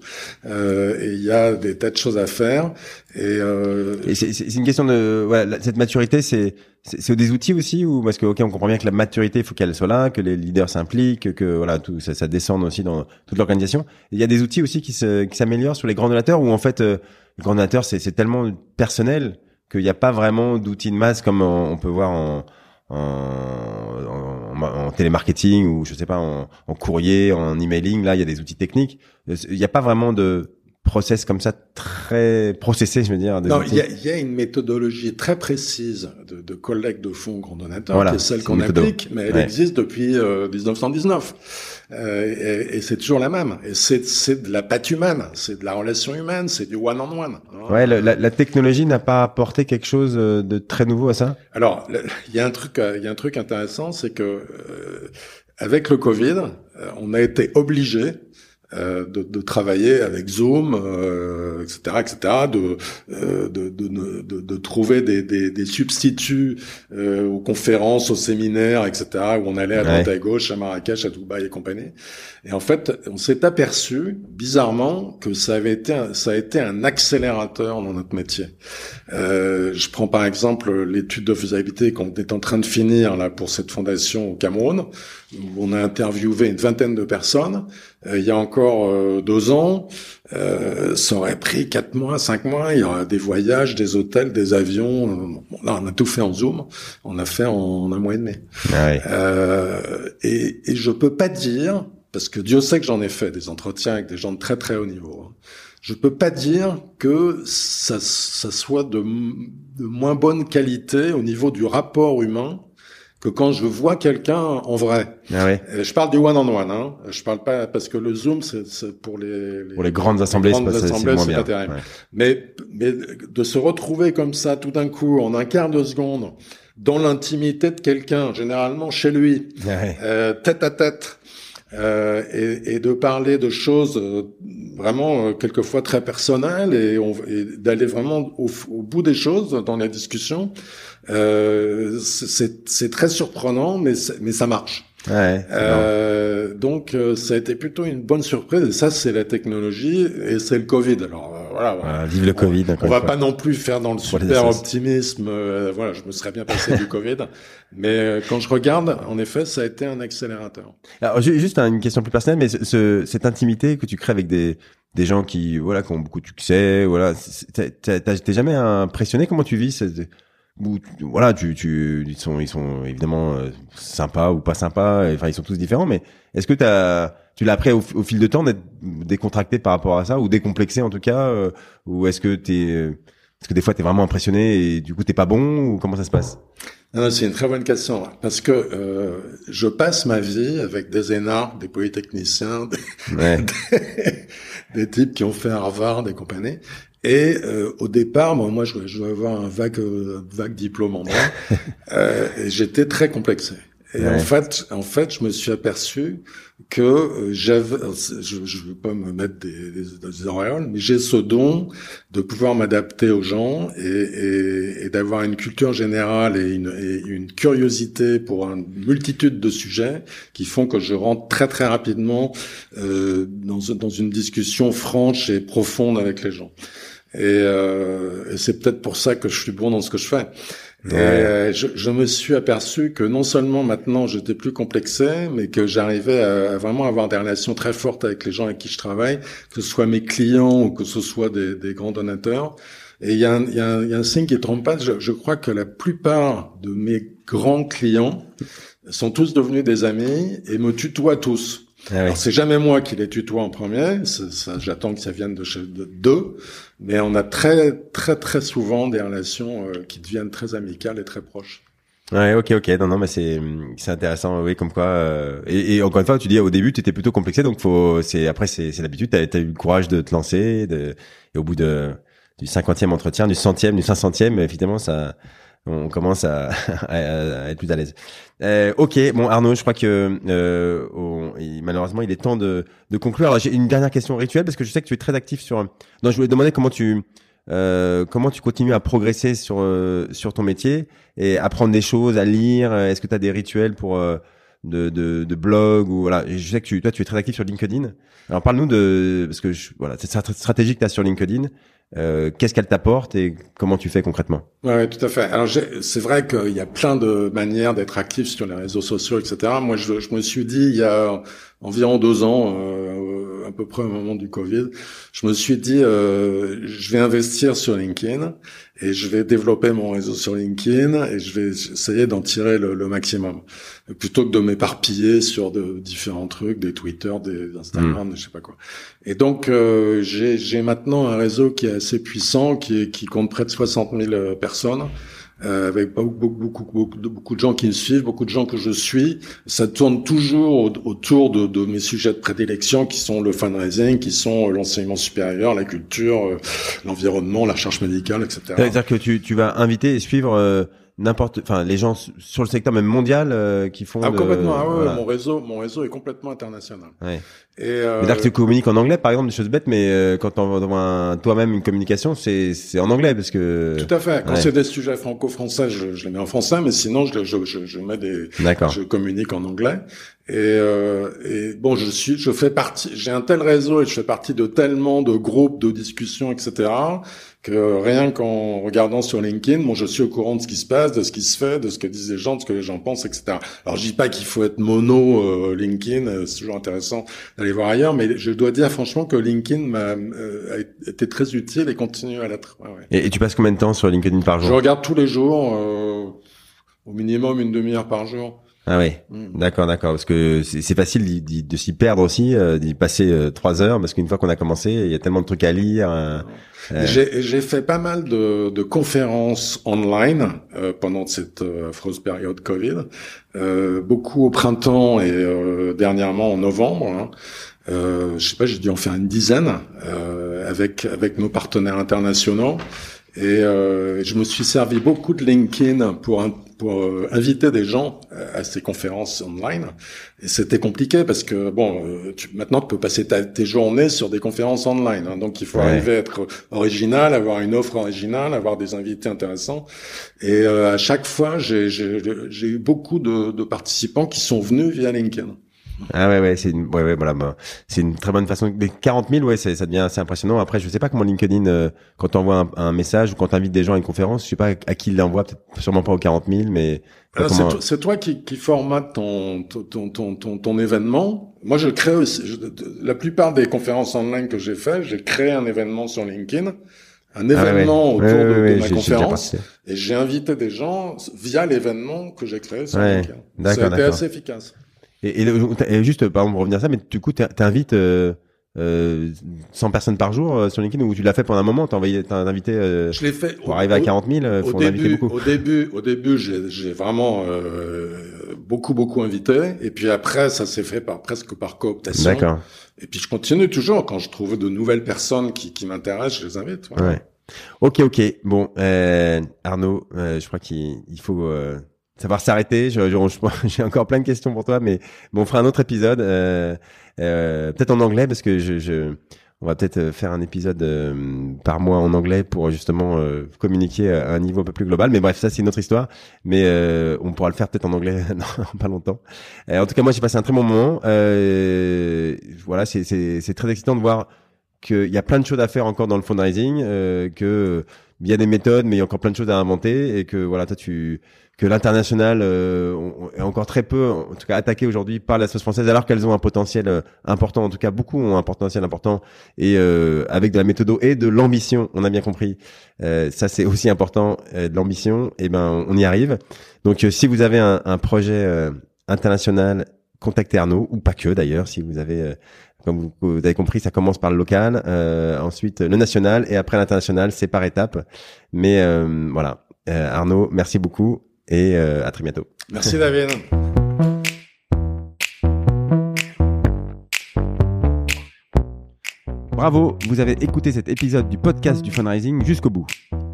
Euh, et il y a des tas de choses à faire. Et, euh, Et c'est une question de voilà, cette maturité, c'est c'est des outils aussi ou parce que ok, on comprend bien que la maturité, il faut qu'elle soit là, que les leaders s'impliquent, que voilà tout ça, ça descende aussi dans toute l'organisation. Il y a des outils aussi qui se qui s'améliorent sur les grands donateurs ou en fait euh, le grand donateur c'est c'est tellement personnel qu'il n'y a pas vraiment d'outils de masse comme on, on peut voir en en, télémarketing ou je sais pas en courrier, en emailing. Là, il y a des outils techniques. Il n'y a pas vraiment de process comme ça très processé, je veux dire. Non, il y a, y a une méthodologie très précise de, de collecte de fonds grand donateur, Voilà, qui est celle qu'on applique, mais elle Ouais. existe depuis euh, 1919. Euh, et et c'est toujours la même. Et c'est c'est de la patte humaine, c'est de la relation humaine, c'est du one-on-one. hein. Ouais, le- la, la technologie n'a pas apporté quelque chose euh, de très nouveau à ça? Alors, il y a un truc, euh, il y a un truc intéressant, c'est que euh, avec le Covid, euh, on a été obligé euh, de, de, travailler avec Zoom, euh, etc., etc., de, euh, de, de, de, de, trouver des, des, des substituts euh, aux conférences, aux séminaires, etc., où on allait à droite à gauche, à Marrakech, à Dubaï et compagnie. Et en fait, on s'est aperçu, bizarrement, que ça avait été, un, ça a été un accélérateur dans notre métier. Euh, je prends par exemple l'étude de faisabilité qu'on est en train de finir là pour cette fondation au Cameroun, où on a interviewé une vingtaine de personnes. Euh, il y a encore euh, deux ans, euh, ça aurait pris quatre mois, cinq mois. Il y aura des voyages, des hôtels, des avions. là, on a tout fait en Zoom. On a fait en, un mois et demi. Ah et, et je peux pas dire, parce que Dieu sait que j'en ai fait des entretiens avec des gens de très très haut niveau. Hein. Je peux pas dire que ça, ça soit de, de moins bonne qualité au niveau du rapport humain que quand je vois quelqu'un en vrai. Ah oui. Je parle du one on one. Hein. Je parle pas parce que le zoom c'est pour les, les, pour les grandes assemblées, c'est pas, terrible. Mais mais de se retrouver comme ça tout d'un coup en un quart de seconde dans l'intimité de quelqu'un, généralement chez lui, ah euh, tête à tête. Euh, et, et, de parler de choses euh, vraiment euh, quelquefois très personnelles et, et d'aller vraiment au, au, bout des choses dans la discussion. Euh, c'est très surprenant, mais, mais ça marche. Ouais, euh, donc euh, ça a été plutôt une bonne surprise et ça c'est la technologie et c'est le Covid. Alors euh, voilà, vive le Covid. On, va pas non plus faire dans le super optimisme. voilà, je me serais bien passé du Covid, <laughs> mais quand je regarde, en effet, ça a été un accélérateur. Alors juste une question plus personnelle, mais ce, cette intimité que tu crées avec des des gens qui voilà qui ont beaucoup de succès, voilà, t'es jamais impressionné comment tu vis cette voilà, tu, tu, ils sont, ils sont évidemment euh, sympas ou pas sympas. Enfin, ils sont tous différents. Mais est-ce que as, tu l'as appris au, fil de temps d'être décontracté par rapport à ça ou décomplexé en tout cas, euh, ou est-ce que t'es, est-ce que des fois t'es vraiment impressionné et du coup t'es pas bon ou comment ça se passe? Non, c'est une très bonne question parce que euh, je passe ma vie avec des énarques, des polytechniciens, des, <laughs> des, types qui ont fait Harvard et compagnie. Et euh, au départ, moi, moi je, je dois avoir un vague, euh, vague diplôme en droit. <laughs> euh, J'étais très complexé. Et en fait, en fait, je me suis aperçu que euh, j'avais, je ne veux pas me mettre des, des, des auréoles, mais j'ai ce don de pouvoir m'adapter aux gens et, et, et d'avoir une culture générale et une, et une, curiosité pour une multitude de sujets qui font que je rentre très très rapidement euh, dans, dans une discussion franche et profonde avec les gens. Et, euh, et c'est peut-être pour ça que je suis bon dans ce que je fais. Et euh, je, je, me suis aperçu que non seulement maintenant j'étais plus complexé, mais que j'arrivais à, vraiment avoir des relations très fortes avec les gens avec qui je travaille, que ce soit mes clients ou que ce soit des, des grands donateurs. Et il y, a un, y, a un, y a un signe qui trompe pas. Je, je crois que la plupart de mes grands clients sont tous devenus des amis et me tutoient tous. Ah Alors c'est jamais moi qui les tutoie en premier, ça, j'attends que ça vienne de chez d'eux, mais on a très très très souvent des relations euh, qui deviennent très amicales et très proches. Ouais, ok, ok, non, non, mais c'est c'est intéressant, oui, comme quoi. Euh, et, et, encore une fois, tu dis au début, tu étais plutôt complexé, donc faut, c'est après, c'est c'est l'habitude. T'as as eu le courage de te lancer, de, et au bout de du cinquantième entretien, du centième, du cinq centième, évidemment, ça on commence <laughs> à, à, être plus à l'aise. Euh, ok, bon Arnaud, je crois que euh, malheureusement il est temps de, de conclure. Alors j'ai une dernière question rituelle parce que je sais que tu es très actif sur. Non, je voulais demander comment tu euh, comment tu continues à progresser sur euh, sur ton métier et apprendre des choses, à lire. Est-ce que tu as des rituels pour euh, de, de, de blog ou voilà. Je sais que tu, toi tu es très actif sur LinkedIn. Alors parle-nous de parce que je, voilà cette stratégie que tu as sur LinkedIn. Euh, qu'est-ce qu'elle t'apporte et comment tu fais concrètement? Ouais, tout à fait. Alors c'est vrai qu'il y a plein de manières d'être actif sur les réseaux sociaux, etc. Moi, je, je, me suis dit il y a environ deux ans, euh, à peu près au moment du Covid, je me suis dit euh, je vais investir sur LinkedIn et je vais développer mon réseau sur LinkedIn et je vais essayer d'en tirer le, le, maximum plutôt que de m'éparpiller sur de différents trucs, des Twitter, des Instagram, mmh. je sais pas quoi. Et donc euh, j'ai maintenant un réseau qui est assez puissant, qui, qui compte près de 60 000 personnes euh, avec beaucoup, beaucoup, beaucoup, beaucoup, de gens qui me suivent, beaucoup de gens que je suis. Ça tourne toujours autour de, de, mes sujets de prédilection qui sont le fundraising, qui sont l'enseignement supérieur, la culture, euh, l'environnement, la recherche médicale, etc. C'est-à-dire que tu, tu vas inviter et suivre euh, n'importe, enfin les gens sur le secteur même mondial euh, qui font. Ah de- complètement. Ah ouais, voilà. mon réseau, mon réseau est complètement international. Ouais. Et euh, C'est-à-dire que tu communiques en anglais, par exemple, des choses bêtes, mais euh, quand t'envoies toi-même une communication, c'est c'est en anglais parce que. tout à fait. Quand Ouais. c'est des sujets franco-français, je, je les mets en français, mais sinon je, je, je, je mets des, D'accord. je communique en anglais. Et, euh, et bon, je suis, je fais partie, j'ai un tel réseau et je fais partie de tellement de groupes de discussion, etc. Que rien qu'en regardant sur LinkedIn, bon, je suis au courant de ce qui se passe, de ce qui se fait, de ce que disent les gens, de ce que les gens pensent, etc. Alors, je dis pas qu'il faut être mono euh, LinkedIn, euh, c'est toujours intéressant d'aller voir ailleurs, mais je dois dire franchement que LinkedIn m'a euh, a été très utile et continue à l'être. Ouais, ouais. Et, et tu passes combien de temps sur LinkedIn par Je jour regarde tous les jours, euh, au minimum une demi-heure par jour. Ah oui. Mm. D'accord, d'accord. Parce que c'est facile de s'y perdre aussi, euh, d'y passer euh, trois heures, parce qu'une fois qu'on a commencé, il y a tellement de trucs à lire. euh, J'ai j'ai fait pas mal de, de conférences online euh, pendant cette euh, affreuse période Covid, euh, beaucoup au printemps et euh, dernièrement en novembre. Hein. Euh, je sais pas, j'ai dû en faire une dizaine euh, avec avec nos partenaires internationaux. Et euh, je me suis servi beaucoup de LinkedIn pour, un- pour euh, inviter des gens euh, à ces conférences online. Et c'était compliqué parce que bon, euh, tu, maintenant tu peux passer ta, tes journées sur des conférences online. hein. donc il faut Ouais. arriver à être original, avoir une offre originale, avoir des invités intéressants. Et euh, à chaque fois, j'ai eu beaucoup de, de participants qui sont venus via LinkedIn. Ah ouais, ouais, c'est une, ouais, ouais, voilà, bah, c'est une très bonne façon. Les 40 000, ouais, ça devient assez impressionnant. Après, je sais pas comment LinkedIn, euh, quand t'envoies un, un message ou quand t'invites des gens à une conférence, je sais pas à qui il l'envoie, peut-être sûrement pas aux 40 000, mais comment- C'est toi, c'est toi qui, qui formate ton, ton, ton, ton, ton, événement. Moi, je crée aussi, je- la plupart des conférences online que j'ai fait, j'ai créé un événement sur LinkedIn, un Ah ouais, événement autour Ouais, de, ouais, de ma j'ai- conférence, et j'ai invité des gens via l'événement que j'ai créé sur Ouais, LinkedIn. d'accord, Ça a été assez efficace. Et, et, et juste, pardon, pour revenir à ça, mais du coup, t'in- t'invites euh, euh, 100 personnes par jour euh, sur LinkedIn ou tu l'as fait pendant un moment, t'as invité euh, Je l'ai fait pour au- arriver à au- 40 000, euh, au faut inviter début, beaucoup. au début, au début, j'ai vraiment euh, beaucoup, beaucoup invité. Et puis après, ça s'est fait par presque par cooptation. D'accord. Et puis je continue toujours quand je trouve de nouvelles personnes qui, qui m'intéressent, je les invite. voilà. Ouais. Ok, ok. Bon, euh, Arnaud, euh, je crois qu'il il faut euh, savoir s'arrêter. <laughs> J'ai encore plein de questions pour toi, mais bon, on fera un autre épisode, euh, euh, peut-être en anglais, parce que je, je on va peut-être euh, faire un épisode euh, par mois en anglais pour justement euh, communiquer à un niveau un peu plus global. Mais bref, ça c'est une autre histoire. Mais euh, on pourra le faire peut-être en anglais <laughs> dans pas longtemps. En tout cas, moi j'ai passé un très bon moment. Voilà, c'est très excitant de voir qu'il y a plein de choses à faire encore dans le fundraising, euh, que il y a des méthodes, mais il y a encore plein de choses à inventer, et que voilà, toi tu que l'international euh, est encore très peu, en tout cas attaqué aujourd'hui par la sauce française, alors qu'elles ont un potentiel euh, important. En tout cas, beaucoup ont un potentiel important, et euh, avec de la méthodo et de l'ambition, on a bien compris. Euh, ça c'est aussi important, euh, de l'ambition. Et ben, on y arrive. Donc, euh, si vous avez un, un projet international, contactez Arnaud ou pas que d'ailleurs, si vous avez comme vous, vous avez compris, ça commence par le local, ensuite le national et après l'international, c'est par étapes. Mais voilà, Arnaud, merci beaucoup et euh, à très bientôt. Merci David. Bravo, vous avez écouté cet épisode du podcast du fundraising jusqu'au bout.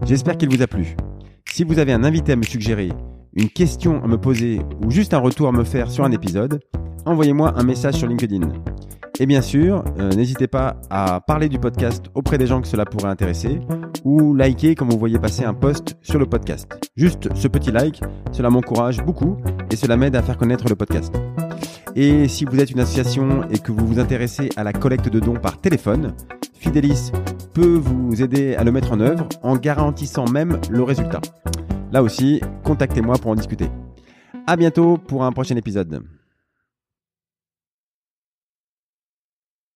J'espère qu'il vous a plu. Si vous avez un invité à me suggérer, une question à me poser ou juste un retour à me faire sur un épisode, envoyez-moi un message sur LinkedIn. Et bien sûr, euh, n'hésitez pas à parler du podcast auprès des gens que cela pourrait intéresser ou liker quand vous voyez passer un post sur le podcast. Juste ce petit like, cela m'encourage beaucoup et cela m'aide à faire connaître le podcast. Et si vous êtes une association et que vous vous intéressez à la collecte de dons par téléphone, Fidelis peut vous aider à le mettre en œuvre en garantissant même le résultat. Là aussi, contactez-moi pour en discuter. À bientôt pour un prochain épisode.